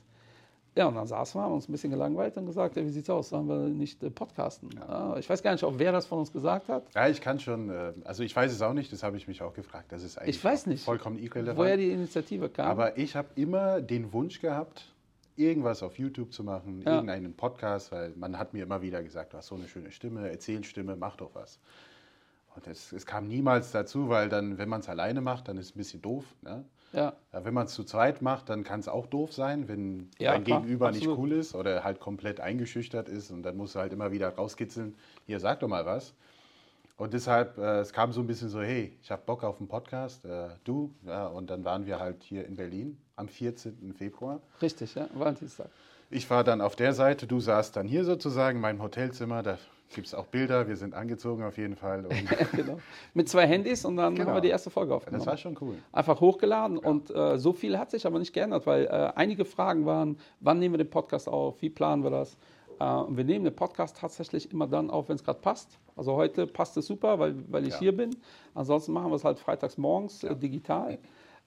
Ja, und dann saßen wir, haben uns ein bisschen gelangweilt und gesagt, ja, wie sieht's aus, sollen wir nicht äh, podcasten? Ja. Ich weiß gar nicht, ob wer das von uns gesagt hat. Ja, ich kann schon, äh, also ich weiß es auch nicht, das habe ich mich auch gefragt. Das ist eigentlich Ich weiß nicht, vollkommen irrelevant. woher die Initiative kam. Aber ich habe immer den Wunsch gehabt, irgendwas auf YouTube zu machen, Ja. irgendeinen Podcast, weil man hat mir immer wieder gesagt, du hast so eine schöne Stimme, Erzählstimme, mach doch was. Und es, es kam niemals dazu, weil dann, wenn man es alleine macht, dann ist es ein bisschen doof. Ne? Ja. Wenn man es zu zweit macht, dann kann es auch doof sein, wenn Ja, dein klar, Gegenüber absolut. nicht cool ist oder halt komplett eingeschüchtert ist und dann musst du halt immer wieder rauskitzeln, hier sag doch mal was. Und deshalb, äh, es kam so ein bisschen so, hey, ich habe Bock auf einen Podcast, äh, du, ja, und dann waren wir halt hier in Berlin am 14. Februar. Richtig, ja, Valentinstag. Ich war dann auf der Seite, du saßt dann hier sozusagen in meinem Hotelzimmer, da gibt es auch Bilder, wir sind angezogen auf jeden Fall. Genau. Mit zwei Handys und dann Genau. haben wir die erste Folge das aufgenommen. war schon cool. Einfach hochgeladen und äh, so viel hat sich aber nicht geändert, weil äh, einige Fragen waren, wann nehmen wir den Podcast auf, wie planen wir das? Äh, wir nehmen den Podcast tatsächlich immer dann auf, wenn es gerade passt. Also heute passt es super, weil, weil ich Ja. hier bin. Ansonsten machen wir es halt freitags morgens äh, digital.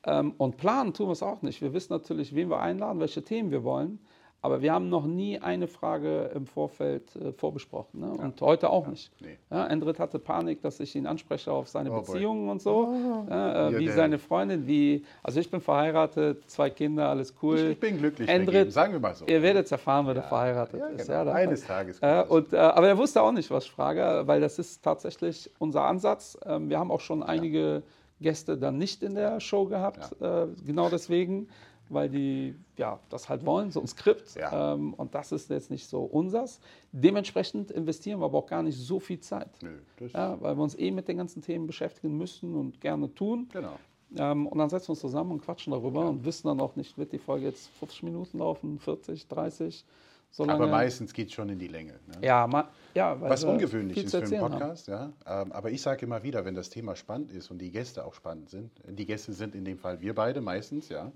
Ähm, und planen tun wir es auch nicht. Wir wissen natürlich, wen wir einladen, welche Themen wir wollen. Aber wir haben noch nie eine Frage im Vorfeld äh, vorbesprochen. Ne? Und heute auch nicht. nee. Ja, Endrit hatte Panik, dass ich ihn anspreche auf seine Oh boy. Beziehungen und so. Ja, äh, Ja, wie der- seine Freundin, wie. Also ich bin verheiratet, zwei Kinder, alles cool. Ich, ich bin glücklich, Endrit, sagen wir mal so. Ihr werdet es erfahren, wenn er verheiratet ja, ist. genau. Eines Tages Äh, und, äh, aber er wusste auch nicht, was ich frage, weil das ist tatsächlich unser Ansatz. Ähm, wir haben auch schon einige Gäste dann nicht in der Show gehabt, äh, genau deswegen, weil die ja, das halt wollen, so ein Skript. Ja. Ähm, und das ist jetzt nicht so unsers. Dementsprechend investieren wir aber auch gar nicht so viel Zeit. Nö, Ja, weil wir uns eh mit den ganzen Themen beschäftigen müssen und gerne tun. Genau. Ähm, und dann setzen wir uns zusammen und quatschen darüber und wissen dann auch nicht, wird die Folge jetzt 50 Minuten laufen, 40, 30, so lange. Aber meistens geht es schon in die Länge. Ne? Ja, ja Was ungewöhnlich ist für einen. Podcast, ja. Ähm, aber ich sage immer wieder, wenn das Thema spannend ist und die Gäste auch spannend sind, die Gäste sind in dem Fall wir beide meistens, ja.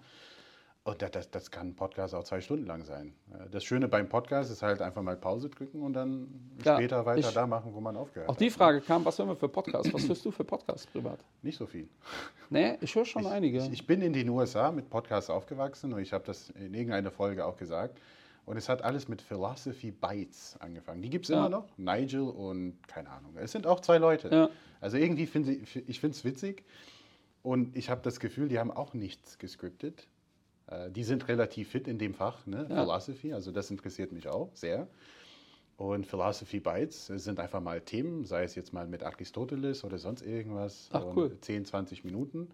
Und das, das, das kann ein Podcast auch zwei Stunden lang sein. Äh, Das Schöne beim Podcast ist halt einfach mal Pause drücken und dann Ja, später weiter ich- da machen, wo man aufgehört Auch hat. die Frage kam, was hören wir für Podcasts? Was hörst du für Podcasts privat? Nicht so viel. Nee, ich höre schon einige. Ich, ich bin in den USA mit Podcasts aufgewachsen und ich habe das in irgendeiner Folge auch gesagt. Und es hat alles mit Philosophy Bites angefangen. Die gibt es Ja. immer noch. Nigel und keine Ahnung. Es sind auch zwei Leute. Ja. Also irgendwie finde ich, ich es witzig. Und ich habe das Gefühl, die haben auch nichts gescriptet. Äh, Die sind relativ fit in dem Fach, ne? Ja. Philosophy. Also das interessiert mich auch sehr. Und Philosophy Bites sind einfach mal Themen, sei es jetzt mal mit Aristoteles oder sonst irgendwas. Ach, cool. 10, 20 Minuten.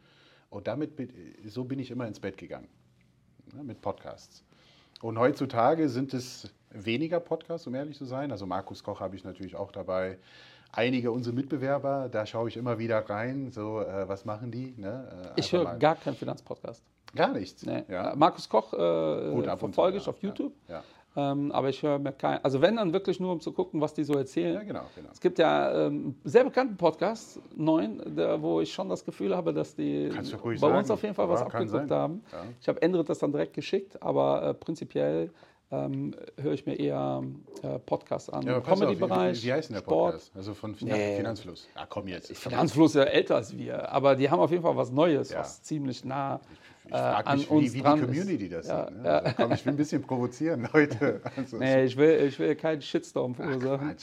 Und damit, so bin ich immer ins Bett gegangen. Ne, mit Podcasts. Und heutzutage sind es weniger Podcasts, um ehrlich zu sein. Also Markus Koch habe ich natürlich auch dabei. Einige unserer Mitbewerber, da schaue ich immer wieder rein. So, äh, was machen die? Ne? Äh, Ich höre gar keinen Finanzpodcast. Gar nichts. Nee. Ja. Markus Koch äh, Gut, verfolge ich ja, auf YouTube. Ja, Ähm, aber ich höre mir kein. Also wenn dann wirklich nur, um zu gucken, was die so erzählen. ja. genau. genau. Es gibt ja ähm, sehr bekannten Podcast, neun, der, wo ich schon das Gefühl habe, dass die bei ruhig uns sagen. auf jeden Fall was Ja, kann abgeguckt haben. Ja. Ich habe Endrit das dann direkt geschickt, aber äh, prinzipiell ähm, höre ich mir eher äh, Podcasts an. Ja, Comedy-Bereich, Wie, wie heißt denn der Sport. Podcast? Also von Finan Nee. Finanzfluss. Ja, komm jetzt. Finanzfluss ist ja älter als wir, aber die haben auf jeden Fall was Neues, Ja. was ziemlich nah Ich äh, frage mich, uns wie, wie die Community das Ja, sieht. Ne? ja. Also, komm, ich will ein bisschen provozieren heute. Also, Nee, ich will, ich will keinen Shitstorm verursachen.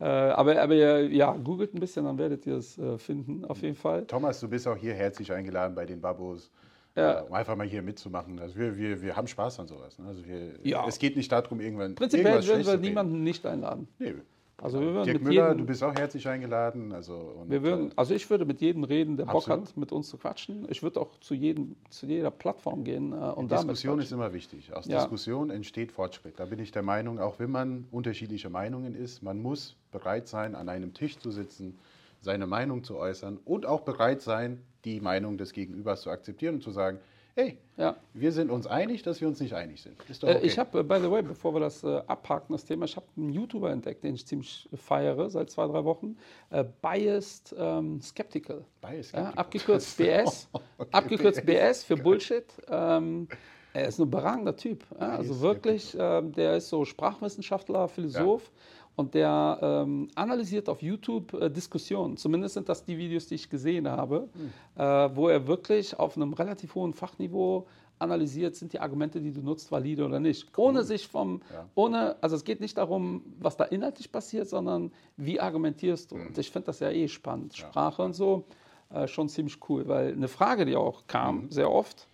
Äh, aber, aber ja, googelt ein bisschen, dann werdet ihr es äh, finden, auf jeden Fall. Thomas, du bist auch hier herzlich eingeladen bei den Babos. Ja. äh, Um einfach mal hier mitzumachen. Also wir, wir, wir haben Spaß an sowas. Ne? Also wir, Ja. Es geht nicht darum, irgendwann. Prinzipiell würden wir niemanden nicht einladen. Nee. Also wir würden Dirk mit Müller, jedem, du bist auch herzlich eingeladen. Also, wir würden, äh, also ich würde mit jedem reden, der Bock Absolut. hat, mit uns zu quatschen. Ich würde auch zu jedem, zu jeder Plattform gehen äh, und damit Diskussion ist immer wichtig. Aus Ja. Diskussion entsteht Fortschritt. Da bin ich der Meinung, auch wenn man unterschiedliche Meinungen ist, man muss bereit sein, an einem Tisch zu sitzen, seine Meinung zu äußern und auch bereit sein, die Meinung des Gegenübers zu akzeptieren und zu sagen, hey, Ja. wir sind uns einig, dass wir uns nicht einig sind. Äh, okay. Ich habe, äh, by the way, bevor wir das äh, abhaken, das Thema, ich habe einen YouTuber entdeckt, den ich ziemlich feiere seit zwei, drei Wochen. Äh, Biased ähm, Skeptical. Biased Ja, Skeptical. abgekürzt BS. Okay, abgekürzt BS für Bullshit. Ähm, er ist ein überragender Typ. Ja, also wirklich, ähm, der ist so Sprachwissenschaftler, Philosoph. Und der ähm, analysiert auf YouTube äh, Diskussionen. Zumindest sind das die Videos, die ich gesehen habe, mhm. äh, wo er wirklich auf einem relativ hohen Fachniveau analysiert, sind die Argumente, die du nutzt, valide oder nicht. Cool. Ohne sich vom, ja. ohne, also es geht nicht darum, was da inhaltlich passiert, sondern wie argumentierst du. Mhm. Und ich finde das ja eh spannend. Ja. Sprache und so, äh, schon ziemlich cool, weil eine Frage, die auch kam, mhm. sehr oft,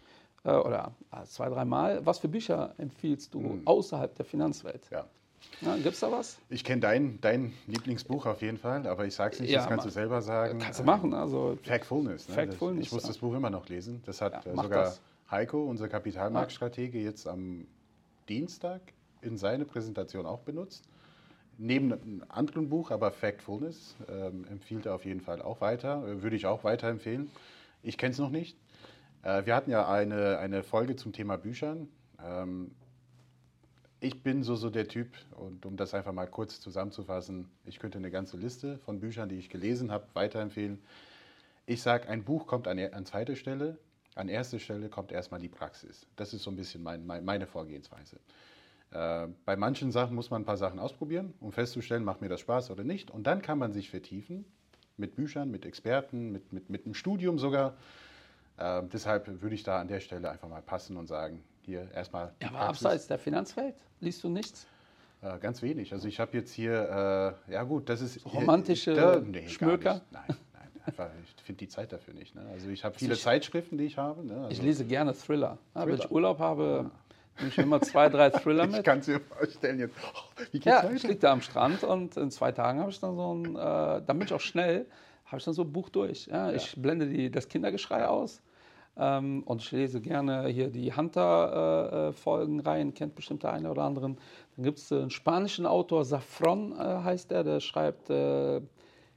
äh, oder äh, zwei, dreimal, was für Bücher empfiehlst du mhm. außerhalb der Finanzwelt? Ja. Gibt es da was? Ich kenne dein, dein Lieblingsbuch auf jeden Fall, aber ich sage es nicht, ja, das kannst du selber sagen. Kannst du machen. Also Factfulness. Ne? Factfulness ich muss das Buch immer noch lesen. Das hat ja, sogar das. Heiko, unser Kapitalmarktstratege, jetzt am Dienstag in seine Präsentation auch benutzt. Neben einem anderen Buch, aber Factfulness, ähm, empfiehlt er auf jeden Fall auch weiter. Äh, würde ich auch weiterempfehlen. Ich kenne es noch nicht. Äh, wir hatten ja eine, eine Folge zum Thema Büchern. Ähm, ich bin so, so der Typ, und um das einfach mal kurz zusammenzufassen, ich könnte eine ganze Liste von Büchern, die ich gelesen habe, weiterempfehlen. Ich sage, ein Buch kommt an, an zweiter Stelle, an erster Stelle kommt erstmal die Praxis. Das ist so ein bisschen mein, meine Vorgehensweise. Äh, bei manchen Sachen muss man ein paar Sachen ausprobieren, um festzustellen, macht mir das Spaß oder nicht. Und dann kann man sich vertiefen mit Büchern, mit Experten, mit, mit, mit einem Studium sogar. Äh, deshalb würde ich da an der Stelle einfach mal passen und sagen, hier erstmal. Ja, aber abseits der Finanzwelt liest du nichts? Äh, ganz wenig. Also ich habe jetzt hier, äh, ja gut, das ist... Romantische hier, nee, Schmöker? Nein, nein, einfach, ich finde die Zeit dafür nicht. Ne? Also ich habe viele ich, Zeitschriften, die ich habe. Ne? Also ich lese gerne Thriller. Thriller. Wenn ich Urlaub habe, ja. nehme ich immer zwei, drei Thriller mit. Ich kann es mir vorstellen jetzt. Oh, wie geht's ja, weiter? ich liege da am Strand und in zwei Tagen habe ich dann so ein, äh, dann bin ich auch schnell, habe ich dann so ein Buch durch. Ja? Ja. Ich blende die, das Kindergeschrei aus ähm, und ich lese gerne hier die Hunter-Folgen äh, rein, kennt bestimmt der eine oder anderen. Dann gibt es einen spanischen Autor, Safron äh, heißt der, der schreibt äh,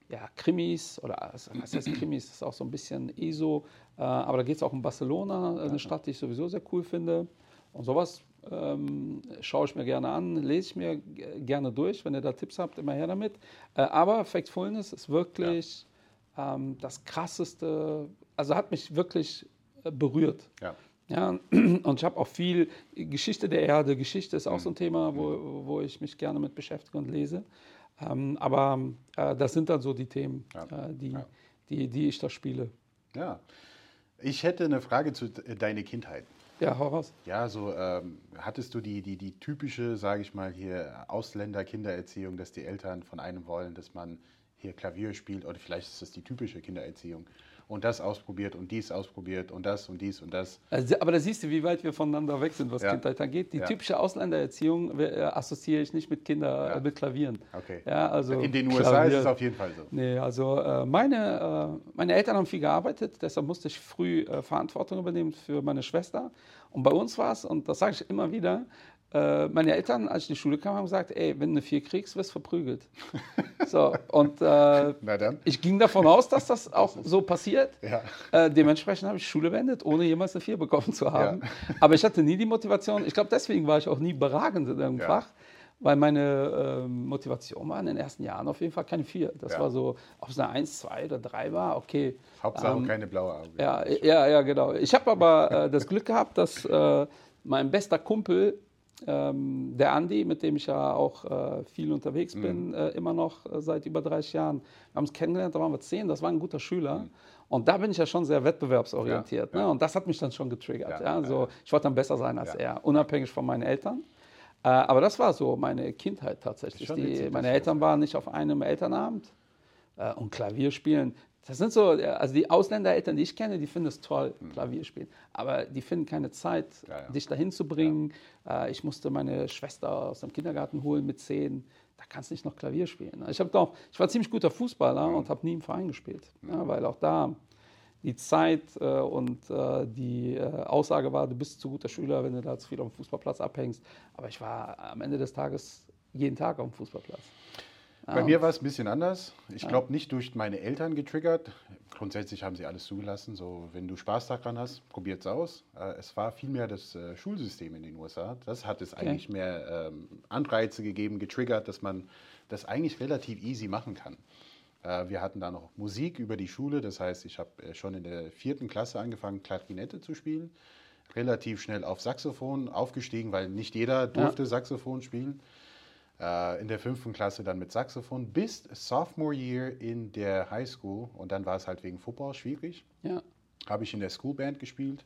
ja, Krimis oder was heißt Krimis, das ist auch so ein bisschen ESO. Äh, aber da geht es auch um Barcelona, eine Stadt, die ich sowieso sehr cool finde. Und sowas ähm, schaue ich mir gerne an, lese ich mir gerne durch. Wenn ihr da Tipps habt, immer her damit. Äh, aber Factfulness ist wirklich ja. ähm, das krasseste, also hat mich wirklich berührt. Ja. Ja, und ich habe auch viel Geschichte der Erde. Geschichte ist auch so ein Thema, wo, wo ich mich gerne mit beschäftige und lese. Ähm, aber äh, das sind dann so die Themen, ja. äh, die, ja. die, die ich da spiele. Ja. Ich hätte eine Frage zu deiner Kindheit. Ja, hau raus. Ja, so ähm, hattest du die, die, die typische, sage ich mal, hier Ausländer-Kindererziehung, dass die Eltern von einem wollen, dass man hier Klavier spielt oder vielleicht ist das die typische Kindererziehung und das ausprobiert und dies ausprobiert und das und dies und das. Also, aber da siehst du, wie weit wir voneinander weg sind, was ja. Kindheit angeht. Die ja. typische Ausländererziehung äh, assoziiere ich nicht mit Kindern, ja. mit Klavieren. Okay. Ja, also In den USA Klavier. ist es auf jeden Fall so. Nee, also äh, meine, äh, meine Eltern haben viel gearbeitet, deshalb musste ich früh äh, Verantwortung übernehmen für meine Schwester. Und bei uns war es, und das sage ich immer wieder, äh, meine Eltern, als ich in die Schule kam, haben gesagt, ey, wenn du eine 4 kriegst, wirst du verprügelt. so, und äh, ich ging davon aus, dass das auch so passiert. Ja. Äh, dementsprechend habe ich Schule beendet, ohne jemals eine 4 bekommen zu haben. Ja. Aber ich hatte nie die Motivation, ich glaube, deswegen war ich auch nie beragend in irgendeinem ja. Fach, weil meine äh, Motivation war in den ersten Jahren auf jeden Fall keine 4. Das war so, ob es eine 1, 2 oder 3 war, okay. Hauptsache ähm, keine blaue Augen. Ja, ja, ja, genau. Ich habe aber äh, das Glück gehabt, dass äh, mein bester Kumpel ähm, der Andi, mit dem ich ja auch äh, viel unterwegs bin, mhm. äh, immer noch äh, seit über 30 Jahren. Wir haben uns kennengelernt, da waren wir zehn, das war ein guter Schüler. Mhm. Und da bin ich ja schon sehr wettbewerbsorientiert. Ja, ne? ja. Und das hat mich dann schon getriggert. Ja, also, ich wollte dann besser sein als er, unabhängig von meinen Eltern. Äh, aber das war so meine Kindheit tatsächlich. Die, meine Eltern waren nicht auf einem Elternabend äh, und Klavier spielen. Das sind so, also die Ausländereltern, die ich kenne, die finden es toll, mhm. Klavier spielen. Aber die finden keine Zeit, ja, ja. dich dahin zu bringen. Ja. Äh, ich musste meine Schwester aus dem Kindergarten holen mit zehn. Da kannst du nicht noch Klavier spielen. Ich, doch, ich war ziemlich guter Fußballer mhm. und habe nie im Verein gespielt. Mhm. weil auch da die Zeit äh, und äh, die Aussage war, du bist zu guter Schüler, wenn du da zu viel auf dem Fußballplatz abhängst. Aber ich war am Ende des Tages jeden Tag auf dem Fußballplatz. Bei ah, mir war es ein bisschen anders. Ich glaube nicht durch meine Eltern getriggert. Grundsätzlich haben sie alles zugelassen. So, wenn du Spaß daran hast, probiert es aus. Äh, es war vielmehr das äh, Schulsystem in den USA. Das hat es okay. eigentlich mehr ähm, Anreize gegeben, getriggert, dass man das eigentlich relativ easy machen kann. Äh, wir hatten da noch Musik über die Schule. Das heißt, ich habe schon in der vierten Klasse angefangen, Klarinette zu spielen. Relativ schnell auf Saxophon aufgestiegen, weil nicht jeder durfte ja. Saxophon spielen. Äh, in der fünften Klasse dann mit Saxophon bis Sophomore Year in der High School. Und dann war es halt wegen Football schwierig. Ja. Habe ich in der Schoolband gespielt.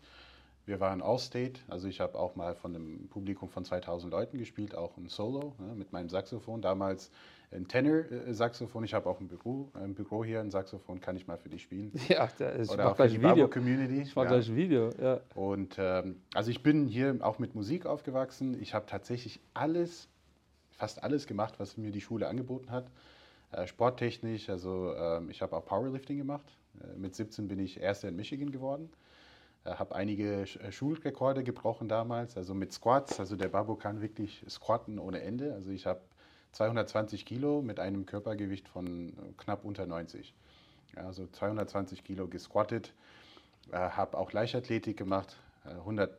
Wir waren All-State, also ich habe auch mal von einem Publikum von 2000 Leuten gespielt, auch ein Solo ne, mit meinem Saxophon. Damals ein Tenor-Saxophon. Ich habe auch ein Büro, ein Büro hier, ein Saxophon kann ich mal für dich spielen. Ja, da ist, Oder auch für gleich die ein Video. Babo-Community. Ich mach ja. gleich ein Video, ja. Und ähm, also ich bin hier auch mit Musik aufgewachsen. Ich habe tatsächlich alles, fast alles gemacht, was mir die Schule angeboten hat. Äh, sporttechnisch, also ähm, ich habe auch Powerlifting gemacht. Äh, mit 17 bin ich Erster in Michigan geworden. Äh, habe einige Sch- äh, Schulrekorde gebrochen damals, also mit Squats. Also der Babo kann wirklich squatten ohne Ende. Also ich habe 220 Kilo mit einem Körpergewicht von äh, knapp unter 90. Ja, also 220 Kilo gesquattet. Äh, habe auch Leichtathletik gemacht, äh, 100, äh,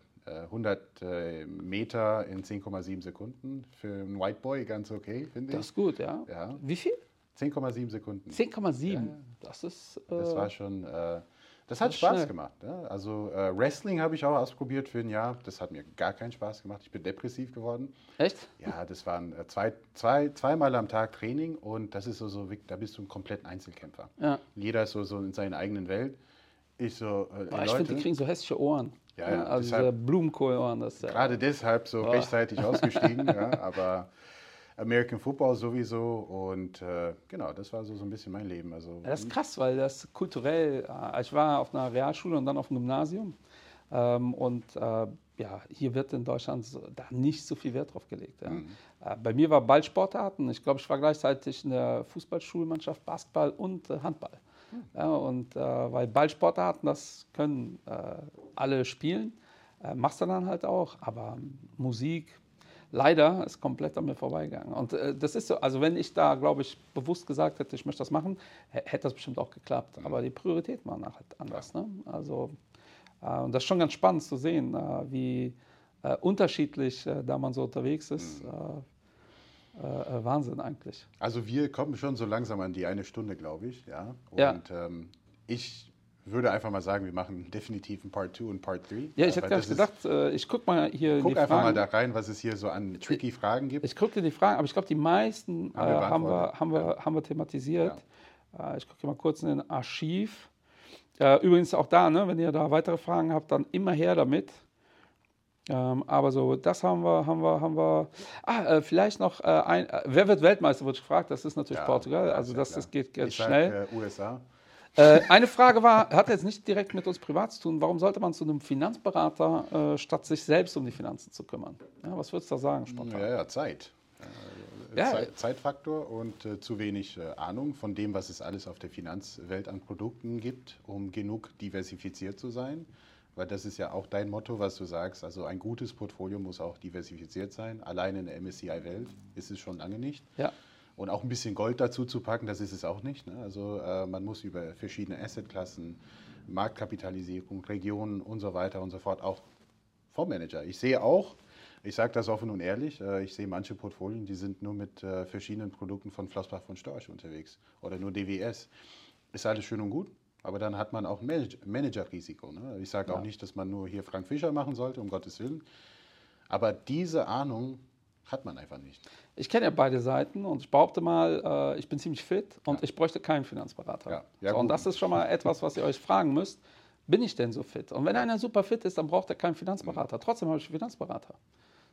100 äh, Meter in 10,7 Sekunden. Für einen White Boy ganz okay, finde Das ich. ist gut, ja. Ja. Wie viel? 10,7 Sekunden. 10,7. Das ist. Äh, Das war schon, äh, das hat Spaß schnell. gemacht. Ja? Also äh, Wrestling habe ich auch ausprobiert für ein Jahr. Das hat mir gar keinen Spaß gemacht. Ich bin depressiv geworden. echt? Ja, das waren äh, zwei, zwei, zweimal am Tag Training und das ist so, so da bist du ein komplett Einzelkämpfer. Ja. Jeder ist so, so in seiner eigenen Welt. Ich so, äh, Aber ich finde, die kriegen so hässliche Ohren. Ja, ja, also deshalb- diese Blumenkohlohren, das ja. gerade deshalb so Boah. rechtzeitig ausgestiegen. ja, aber American Football sowieso und äh, genau, das war so, so ein bisschen mein Leben. Also, Ja, das ist krass, weil das kulturell, äh, ich war auf einer Realschule und dann auf einem Gymnasium. Ähm, und äh, ja, hier wird in Deutschland so, da nicht so viel Wert drauf gelegt. Ja. Äh, bei mir war Ballsportarten. Ich glaube, ich war gleichzeitig in der Fußballschulmannschaft, Basketball und äh, Handball. Ja, und äh, weil Ballsportarten, das können äh, alle spielen, äh, machst du dann halt auch. Aber Musik, leider ist komplett an mir vorbeigegangen. Und äh, das ist so, also wenn ich da, glaube ich, bewusst gesagt hätte, ich möchte das machen, hä- hätte das bestimmt auch geklappt. Aber die Prioritäten waren halt anders. Ne? Also, äh, und das ist schon ganz spannend zu sehen, äh, wie äh, unterschiedlich äh, da man so unterwegs ist. Äh, äh, äh, Wahnsinn eigentlich. Also wir kommen schon so langsam an die eine Stunde, glaube ich. Ja. Und Ja. Ähm, ich würde einfach mal sagen, wir machen definitiv ein Part 2 und Part 3. Ja, ich hätte gar nicht gedacht, äh, ich gucke mal hier in Guck einfach mal Fragen. da rein, was es hier so an tricky Fragen gibt. Ich gucke die Fragen, aber ich glaube, die meisten äh, Haben wir haben, wir, haben, wir, haben wir thematisiert. Äh, ich gucke mal kurz in den Archiv. Äh, übrigens auch da, ne, wenn ihr da weitere Fragen habt, dann immer her damit. Ähm, aber so, das haben wir, haben wir, haben wir. Ah, äh, vielleicht noch äh, ein. Äh, wer wird Weltmeister, wurde gefragt. Das ist natürlich Ja, Portugal. Also das, das geht ganz ich sag, schnell. Äh, USA. Äh, eine Frage war, hat jetzt nicht direkt mit uns privat zu tun, warum sollte man zu einem Finanzberater, äh, statt sich selbst um die Finanzen zu kümmern? Ja, was würdest du da sagen, spontan? Ja, ja, Zeit. Ja. Zeit Zeitfaktor und äh, zu wenig äh, Ahnung von dem, was es alles auf der Finanzwelt an Produkten gibt, um genug diversifiziert zu sein. Weil das ist ja auch dein Motto, was du sagst. Also ein gutes Portfolio muss auch diversifiziert sein. Allein in der MSCI-Welt ist es schon lange nicht. Ja. Und auch ein bisschen Gold dazu zu packen, das ist es auch nicht. Ne? Also äh, man muss über verschiedene Assetklassen, Marktkapitalisierung, Regionen und so weiter und so fort auch Fondsmanager. Ich sehe auch, ich sage das offen und ehrlich, äh, ich sehe manche Portfolien, die sind nur mit äh, verschiedenen Produkten von Flossbach von Storch unterwegs oder nur DWS. Ist alles schön und gut, aber dann hat man auch Managerrisiko. Ne? Ich sage auch Ja. nicht, dass man nur hier Frank Fischer machen sollte, um Gottes Willen. Aber diese Ahnung hat man einfach nicht. Ich kenne ja beide Seiten und ich behaupte mal, äh, ich bin ziemlich fit und ich bräuchte keinen Finanzberater. Ja. Ja, so, und das ist schon mal etwas, was ihr euch fragen müsst. Bin ich denn so fit? Und wenn einer super fit ist, dann braucht er keinen Finanzberater. Trotzdem habe ich einen Finanzberater.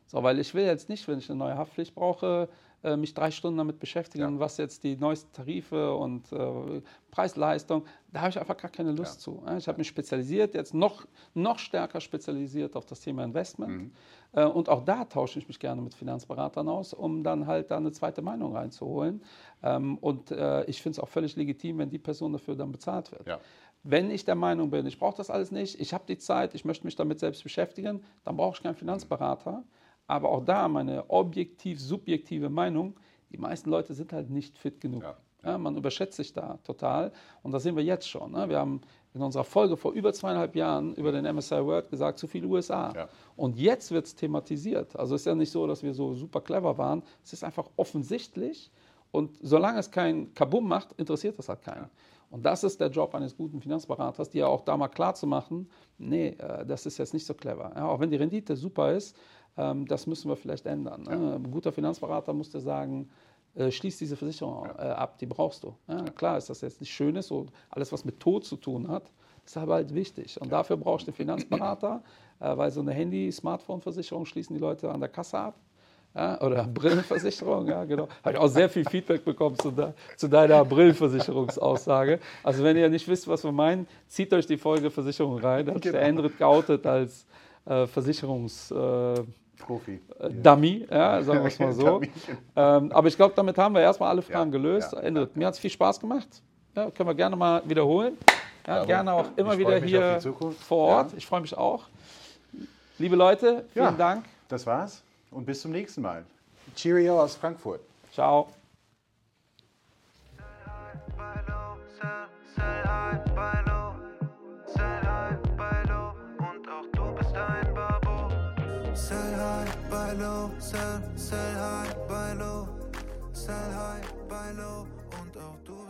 So, weil ich will jetzt nicht, wenn ich eine neue Haftpflicht brauche, äh, mich drei Stunden damit beschäftigen, Ja. was jetzt die neuesten Tarife und äh, Preis-Leistung, da habe ich einfach gar keine Lust Ja. zu. Ja, Ich habe mich spezialisiert, jetzt noch, noch stärker spezialisiert auf das Thema Investment. Äh, Und auch da tausche ich mich gerne mit Finanzberatern aus, um dann halt da eine zweite Meinung reinzuholen. Ähm, Und äh, ich finde es auch völlig legitim, wenn die Person dafür dann bezahlt wird. Ja. Wenn ich der Meinung bin, ich brauche das alles nicht, ich habe die Zeit, ich möchte mich damit selbst beschäftigen, dann brauche ich keinen Finanzberater. Aber auch da meine objektiv-subjektive Meinung, die meisten Leute sind halt nicht fit genug. Ja, Ja, man überschätzt sich da total. Und das sehen wir jetzt schon. Ne? Wir haben in unserer Folge vor über zweieinhalb Jahren über den MSI World gesagt, zu viel USA. Ja. Und jetzt wird es thematisiert. Also es ist ja nicht so, dass wir so super clever waren. Es ist einfach offensichtlich. Und solange es kein Kabum macht, interessiert das halt keinen. Und das ist der Job eines guten Finanzberaters, dir auch da mal klar zu machen, nee, äh, das ist jetzt nicht so clever. Ja, auch wenn die Rendite super ist, das müssen wir vielleicht ändern. Ne? Ein guter Finanzberater muss dir sagen, äh, schließ diese Versicherung äh, ab, die brauchst du. Ja, klar ist das jetzt nicht Schönes und alles, was mit Tod zu tun hat, ist aber halt wichtig. Und dafür brauchst du einen Finanzberater, äh, weil so eine Handy-Smartphone-Versicherung schließen die Leute an der Kasse ab. Ja, oder Brillenversicherung, ja, genau. Habe ich auch sehr viel Feedback bekommen zu, de, zu, deiner Brillenversicherungsaussage. Also, wenn ihr nicht wisst, was wir meinen, zieht euch die Folge Versicherung rein. Da hat genau. der Endrit geoutet als äh, Versicherungs. Profi. Äh, Dummy, ja, sagen wir es mal so. ähm, aber ich glaube, damit haben wir erstmal alle Fragen ja, gelöst. Ja, Endrit, mir hat es viel Spaß gemacht. Ja, können wir gerne mal wiederholen. Ja, gerne auch immer wieder hier vor Ort. Ich freue mich auch. Liebe Leute, vielen Dank. Das war's und bis zum nächsten Mal. Cheerio aus Frankfurt. Ciao. Sell sell, sell high, buy low, sell high, buy low und auch du.